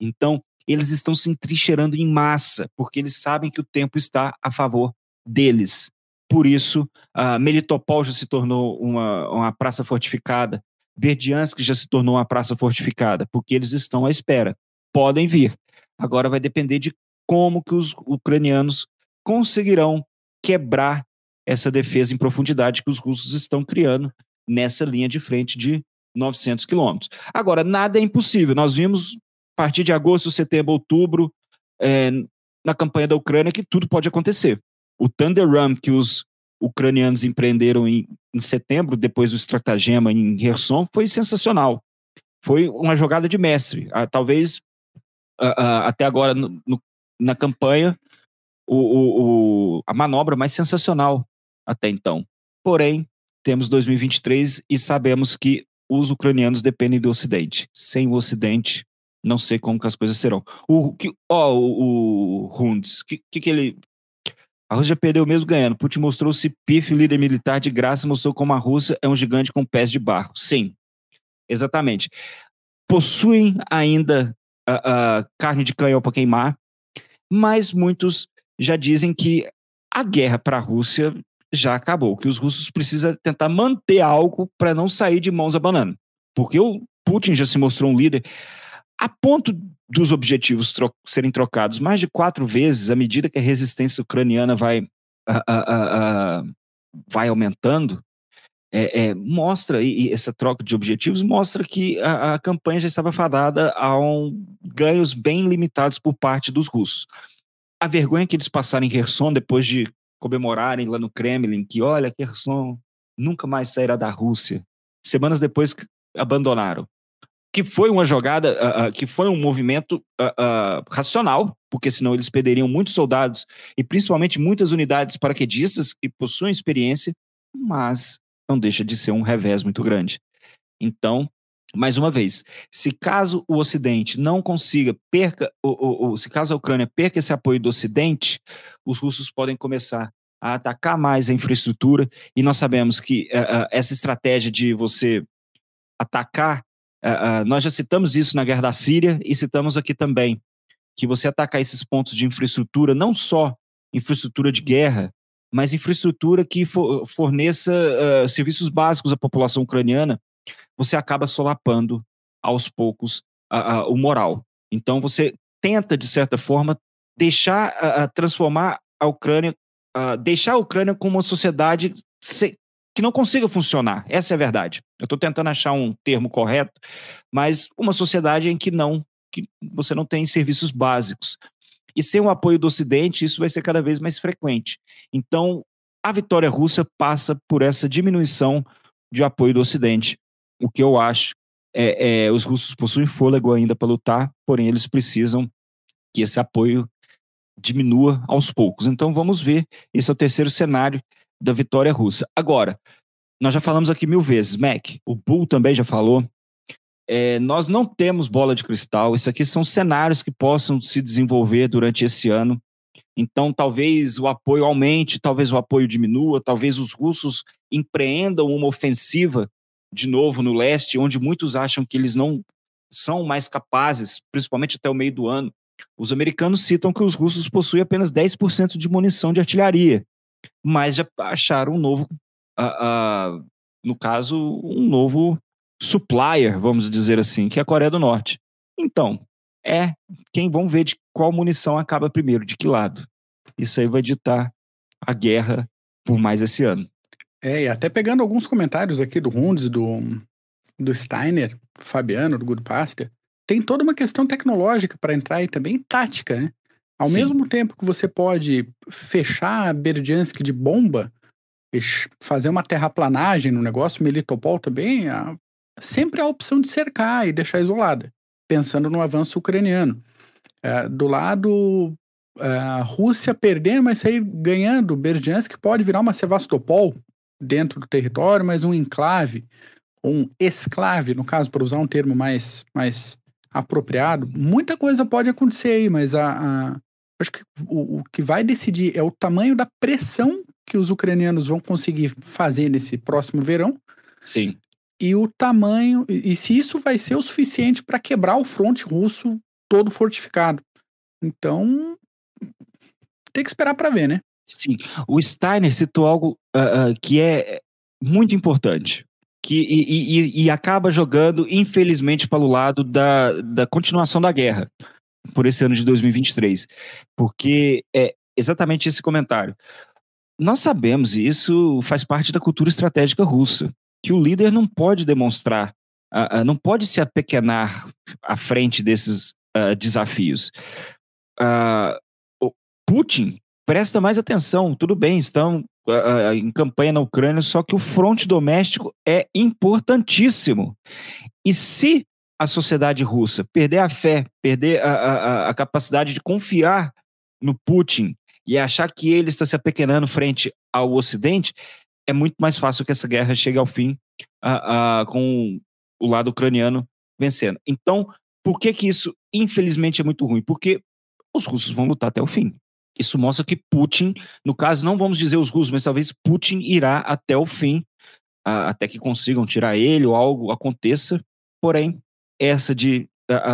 Então, eles estão se entrincheirando em massa, porque eles sabem que o tempo está a favor deles. Por isso uh, Melitopol já se tornou uma, uma praça fortificada, Berdiansk já se tornou uma praça fortificada, porque eles estão à espera. Podem vir. Agora vai depender de como que os ucranianos conseguirão quebrar essa defesa em profundidade que os russos estão criando nessa linha de frente de 900 quilômetros. Agora, nada é impossível. Nós vimos, a partir de agosto, setembro, outubro, é, na campanha da Ucrânia, que tudo pode acontecer. O Thunder Ram que os ucranianos empreenderam em, em setembro, depois do estratagema em Kherson, foi sensacional. Foi uma jogada de mestre. Ah, talvez ah, ah, até agora no, no, na campanha o, o, o, a manobra mais sensacional até então. Porém, temos 2023 e sabemos que os ucranianos dependem do Ocidente. Sem o Ocidente, não sei como que as coisas serão. O que, ó, o, o Hunds, que, que, que ele a Rússia perdeu mesmo ganhando. Putin mostrou-se pífio, líder militar de graça, mostrou como a Rússia é um gigante com pés de barro. Sim, exatamente. Possuem ainda uh, uh, carne de canhão para queimar, mas muitos já dizem que a guerra para a Rússia já acabou, que os russos precisam tentar manter algo para não sair de mãos abanando. Porque o Putin já se mostrou um líder a ponto dos objetivos tro serem trocados mais de quatro vezes à medida que a resistência ucraniana vai, vai aumentando, é, é, mostra, e, e, essa troca de objetivos mostra que a, campanha já estava fadada a um, ganhos bem limitados por parte dos russos. A vergonha que eles passaram em Kherson depois de comemorarem lá no Kremlin que, olha, Kherson nunca mais sairá da Rússia. Semanas depois abandonaram que foi uma jogada, uh, uh, que foi um movimento uh, racional, porque senão eles perderiam muitos soldados e principalmente muitas unidades paraquedistas que possuem experiência, mas não deixa de ser um revés muito grande. Então, mais uma vez, se caso o Ocidente não consiga, perca, ou, ou, se caso a Ucrânia perca esse apoio do Ocidente, os russos podem começar a atacar mais a infraestrutura, e nós sabemos que essa estratégia de você atacar Uh, nós já citamos isso na guerra da Síria e citamos aqui também que você atacar esses pontos de infraestrutura, não só infraestrutura de guerra, mas infraestrutura que for, forneça uh, serviços básicos à população ucraniana, você acaba solapando aos poucos o moral. Então você tenta, de certa forma, deixar, transformar a Ucrânia, deixar a Ucrânia como uma sociedade que não consiga funcionar. Essa é a verdade. Eu estou tentando achar um termo correto, mas uma sociedade em que não, que você não tem serviços básicos. E sem o apoio do Ocidente, isso vai ser cada vez mais frequente. Então, a vitória russa passa por essa diminuição de apoio do Ocidente. O que eu acho é, é os russos possuem fôlego ainda para lutar, porém eles precisam que esse apoio diminua aos poucos. Então vamos ver. Esse é o terceiro cenário da vitória russa. Agora, nós já falamos aqui mil vezes, Mac, o Bull também já falou. É, nós não temos bola de cristal. Isso aqui são cenários que possam se desenvolver durante esse ano. Então, talvez o apoio aumente, talvez o apoio diminua, talvez os russos empreendam uma ofensiva de novo no leste, onde muitos acham que eles não são mais capazes, principalmente até o meio do ano. Os americanos citam que os russos possuem apenas 10% de munição de artilharia mas já acharam um novo, uh, uh, no caso, um novo supplier, vamos dizer assim, que é a Coreia do Norte. Então, é quem vão ver de qual munição acaba primeiro, de que lado. Isso aí vai ditar a guerra por mais esse ano. É, e até pegando alguns comentários aqui do Rundes, do, do Steiner, Fabiano, do Good Pastor, tem toda uma questão tecnológica para entrar e também tática, né? Ao Sim. mesmo tempo que você pode fechar Berdiansk de bomba, fazer uma terraplanagem no negócio, Melitopol também, há sempre a opção de cercar e deixar isolada, pensando no avanço ucraniano. É, do lado é, a Rússia perder, mas sair ganhando, Berdiansk pode virar uma Sevastopol dentro do território, mas um enclave, um esclave, no caso, para usar um termo mais, mais apropriado. Muita coisa pode acontecer aí, mas a, a acho que o, o que vai decidir é o tamanho da pressão que os ucranianos vão conseguir fazer nesse próximo verão. Sim. E o tamanho, e se isso vai ser o suficiente para quebrar o fronte russo todo fortificado. Então, tem que esperar para ver, né? Sim, o Steiner citou algo uh, uh, que é muito importante. Que, e, e, e, acaba jogando, infelizmente, para o lado da, da continuação da guerra, por esse ano de 2023. Porque é exatamente esse comentário. Nós sabemos, e isso faz parte da cultura estratégica russa, que o líder não pode demonstrar, uh, não pode se apequenar à frente desses desafios. Putin presta mais atenção. Tudo bem, estão uh, em campanha na Ucrânia, só que o fronte doméstico é importantíssimo. E se a sociedade russa perder a fé, perder a, a, a capacidade de confiar no Putin e achar que ele está se apequenando frente ao Ocidente, é muito mais fácil que essa guerra chegue ao fim uh, uh, com o lado ucraniano vencendo. Então, por que que isso, infelizmente, é muito ruim? Porque os russos vão lutar até o fim. Isso mostra que Putin, no caso, não vamos dizer os russos, mas talvez Putin irá até o fim, até que consigam tirar ele ou algo aconteça. Porém, essa de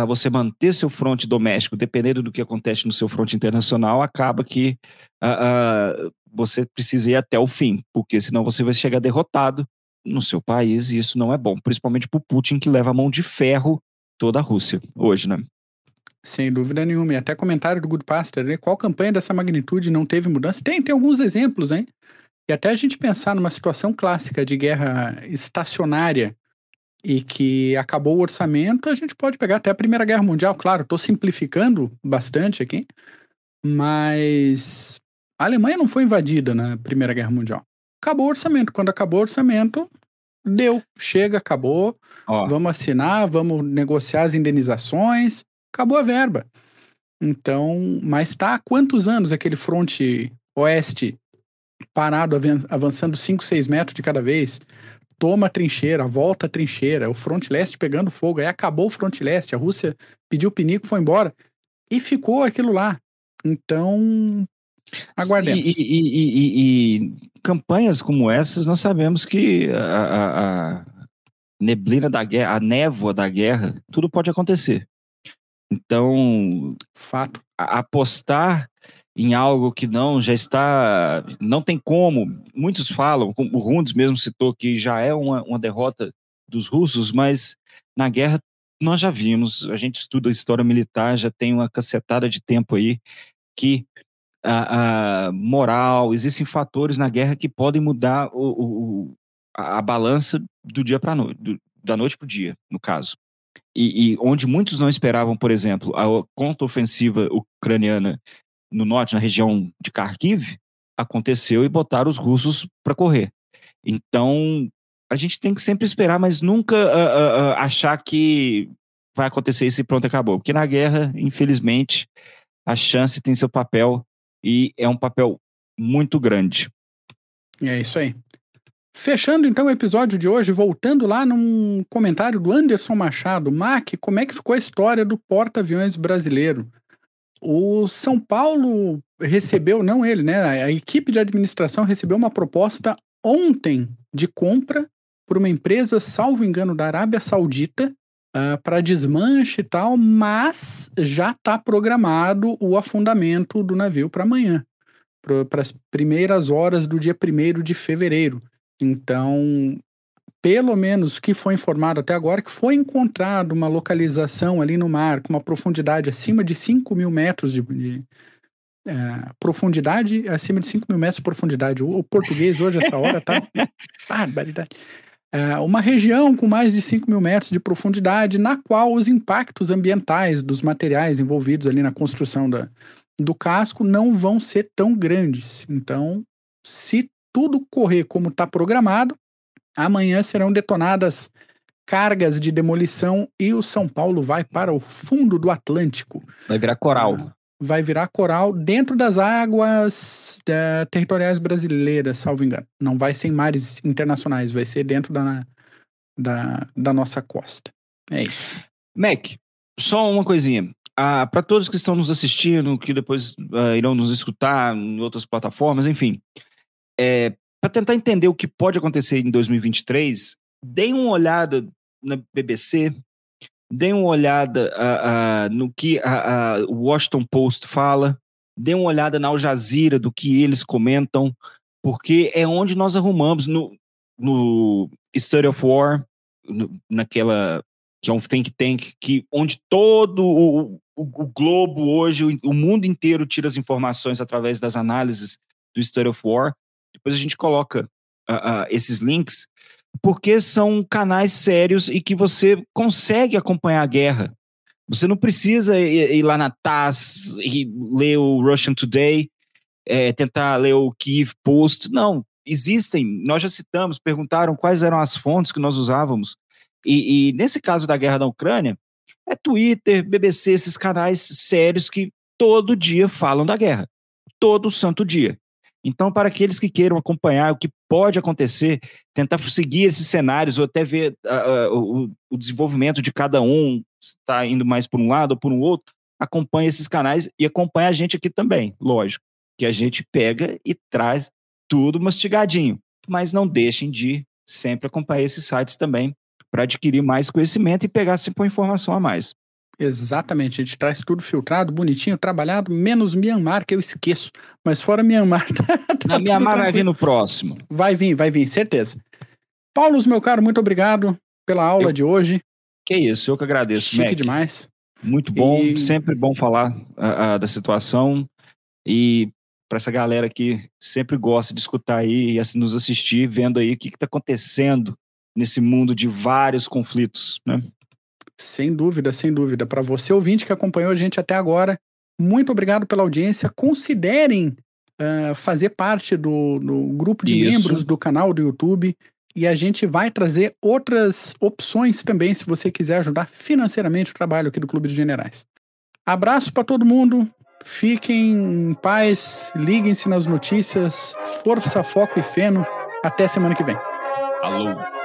você manter seu fronte doméstico, dependendo do que acontece no seu fronte internacional, acaba que você precisa ir até o fim, porque senão você vai chegar derrotado no seu país e isso não é bom, principalmente para o Putin que leva a mão de ferro toda a Rússia hoje, né? Sem dúvida nenhuma. E até comentário do Good Pastor, né? Qual campanha dessa magnitude não teve mudança? Tem, tem alguns exemplos, hein? E até a gente pensar numa situação clássica de guerra estacionária e que acabou o orçamento, a gente pode pegar até a Primeira Guerra Mundial. Claro, estou simplificando bastante aqui, mas a Alemanha não foi invadida na Primeira Guerra Mundial. Acabou o orçamento. Quando acabou o orçamento, deu, chega, acabou. Ó. Vamos assinar, vamos negociar as indenizações acabou a verba. Então, mas está há quantos anos aquele fronte oeste parado, avançando 5, 6 metros de cada vez? Toma a trincheira, volta a trincheira, o fronte leste pegando fogo, aí acabou o fronte leste, a Rússia pediu pinico, foi embora, e ficou aquilo lá. Então, aguardemos. E, e, e, e campanhas como essas, nós sabemos que a, a, a neblina da guerra, a névoa da guerra, tudo pode acontecer. Então, fato, apostar em algo que não já está, não tem como. Muitos falam, como o Rundes mesmo citou que já é uma, uma derrota dos russos, mas na guerra nós já vimos, a gente estuda história militar, já tem uma cacetada de tempo aí que a, a moral, existem fatores na guerra que podem mudar o, o a, a, balança do dia para noite, da noite para o dia, no caso e, e, onde muitos não esperavam, por exemplo, a contra-ofensiva ucraniana no norte, na região de Kharkiv, aconteceu e botaram os russos para correr. Então, a gente tem que sempre esperar, mas nunca uh, uh, achar que vai acontecer isso e pronto, acabou. Porque na guerra, infelizmente, a chance tem seu papel e é um papel muito grande. É isso aí. Fechando então o episódio de hoje, voltando lá num comentário do Anderson Machado. Mac, como é que ficou a história do porta-aviões brasileiro? O São Paulo recebeu, não ele, né? A equipe de administração recebeu uma proposta ontem de compra por uma empresa, salvo engano, da Arábia Saudita, uh, para desmanche e tal, mas já está programado o afundamento do navio para amanhã, para as primeiras horas do dia 1 de fevereiro. Então, pelo menos o que foi informado até agora, que foi encontrado uma localização ali no mar com uma profundidade acima de 5 mil metros de, de é, profundidade, acima de 5 mil metros de profundidade. O, o português hoje, essa hora, tá. [LAUGHS] Barbaridade. É, uma região com mais de 5 mil metros de profundidade, na qual os impactos ambientais dos materiais envolvidos ali na construção da, do casco não vão ser tão grandes. Então, se tudo correr como está programado, amanhã serão detonadas cargas de demolição e o São Paulo vai para o fundo do Atlântico. Vai virar coral. Ah, vai virar coral dentro das águas uh, territoriais brasileiras, salvo engano. Não vai ser em mares internacionais, vai ser dentro da, da, da nossa costa. É isso. Mac, só uma coisinha. Ah, para todos que estão nos assistindo, que depois uh, irão nos escutar em outras plataformas, enfim, é, para tentar entender o que pode acontecer em 2023, deem uma olhada na BBC, deem uma olhada uh, uh, no que o Washington Post fala, dê uma olhada na Al Jazeera, do que eles comentam, porque é onde nós arrumamos no, no Study of War, no, naquela que é um think tank que onde todo o, o, o globo hoje, o, o, mundo inteiro tira as informações através das análises do Study of War. Depois a gente coloca uh, uh, esses links porque são canais sérios e que você consegue acompanhar a guerra. Você não precisa ir, ir lá na TASS e ler o Russian Today, é, tentar ler o Kiev Post. Não, existem, nós já citamos, perguntaram quais eram as fontes que nós usávamos. E, e nesse caso da guerra da Ucrânia, é Twitter, BBC, esses canais sérios que todo dia falam da guerra. Todo santo dia. Então, para aqueles que queiram acompanhar o que pode acontecer, tentar seguir esses cenários ou até ver uh, uh, o, o, desenvolvimento de cada um, está indo mais por um lado ou por um outro, acompanhe esses canais e acompanhe a gente aqui também, lógico, que a gente pega e traz tudo mastigadinho. Mas não deixem de sempre acompanhar esses sites também para adquirir mais conhecimento e pegar sempre uma informação a mais. Exatamente, a gente traz tudo filtrado, bonitinho, trabalhado, menos Myanmar, que eu esqueço. Mas fora Myanmar. [LAUGHS] Tá, tá Na Myanmar vai vir no próximo. Vai vir, vai vir, certeza. Paulo, meu caro, muito obrigado pela aula eu... de hoje. Que isso, eu que agradeço. Chique Mac. demais. Muito bom, e... sempre bom falar da situação. E para essa galera que sempre gosta de escutar aí e assim, nos assistir, vendo aí o que está acontecendo nesse mundo de vários conflitos, né? Sem dúvida, sem dúvida. Para você ouvinte que acompanhou a gente até agora, muito obrigado pela audiência. Considerem uh, fazer parte do, do grupo de Isso. membros do canal do YouTube. E a gente vai trazer outras opções também, se você quiser ajudar financeiramente o trabalho aqui do Clube dos Generais. Abraço para todo mundo. Fiquem em paz, liguem-se nas notícias. Força, foco e feno. Até semana que vem. Alô.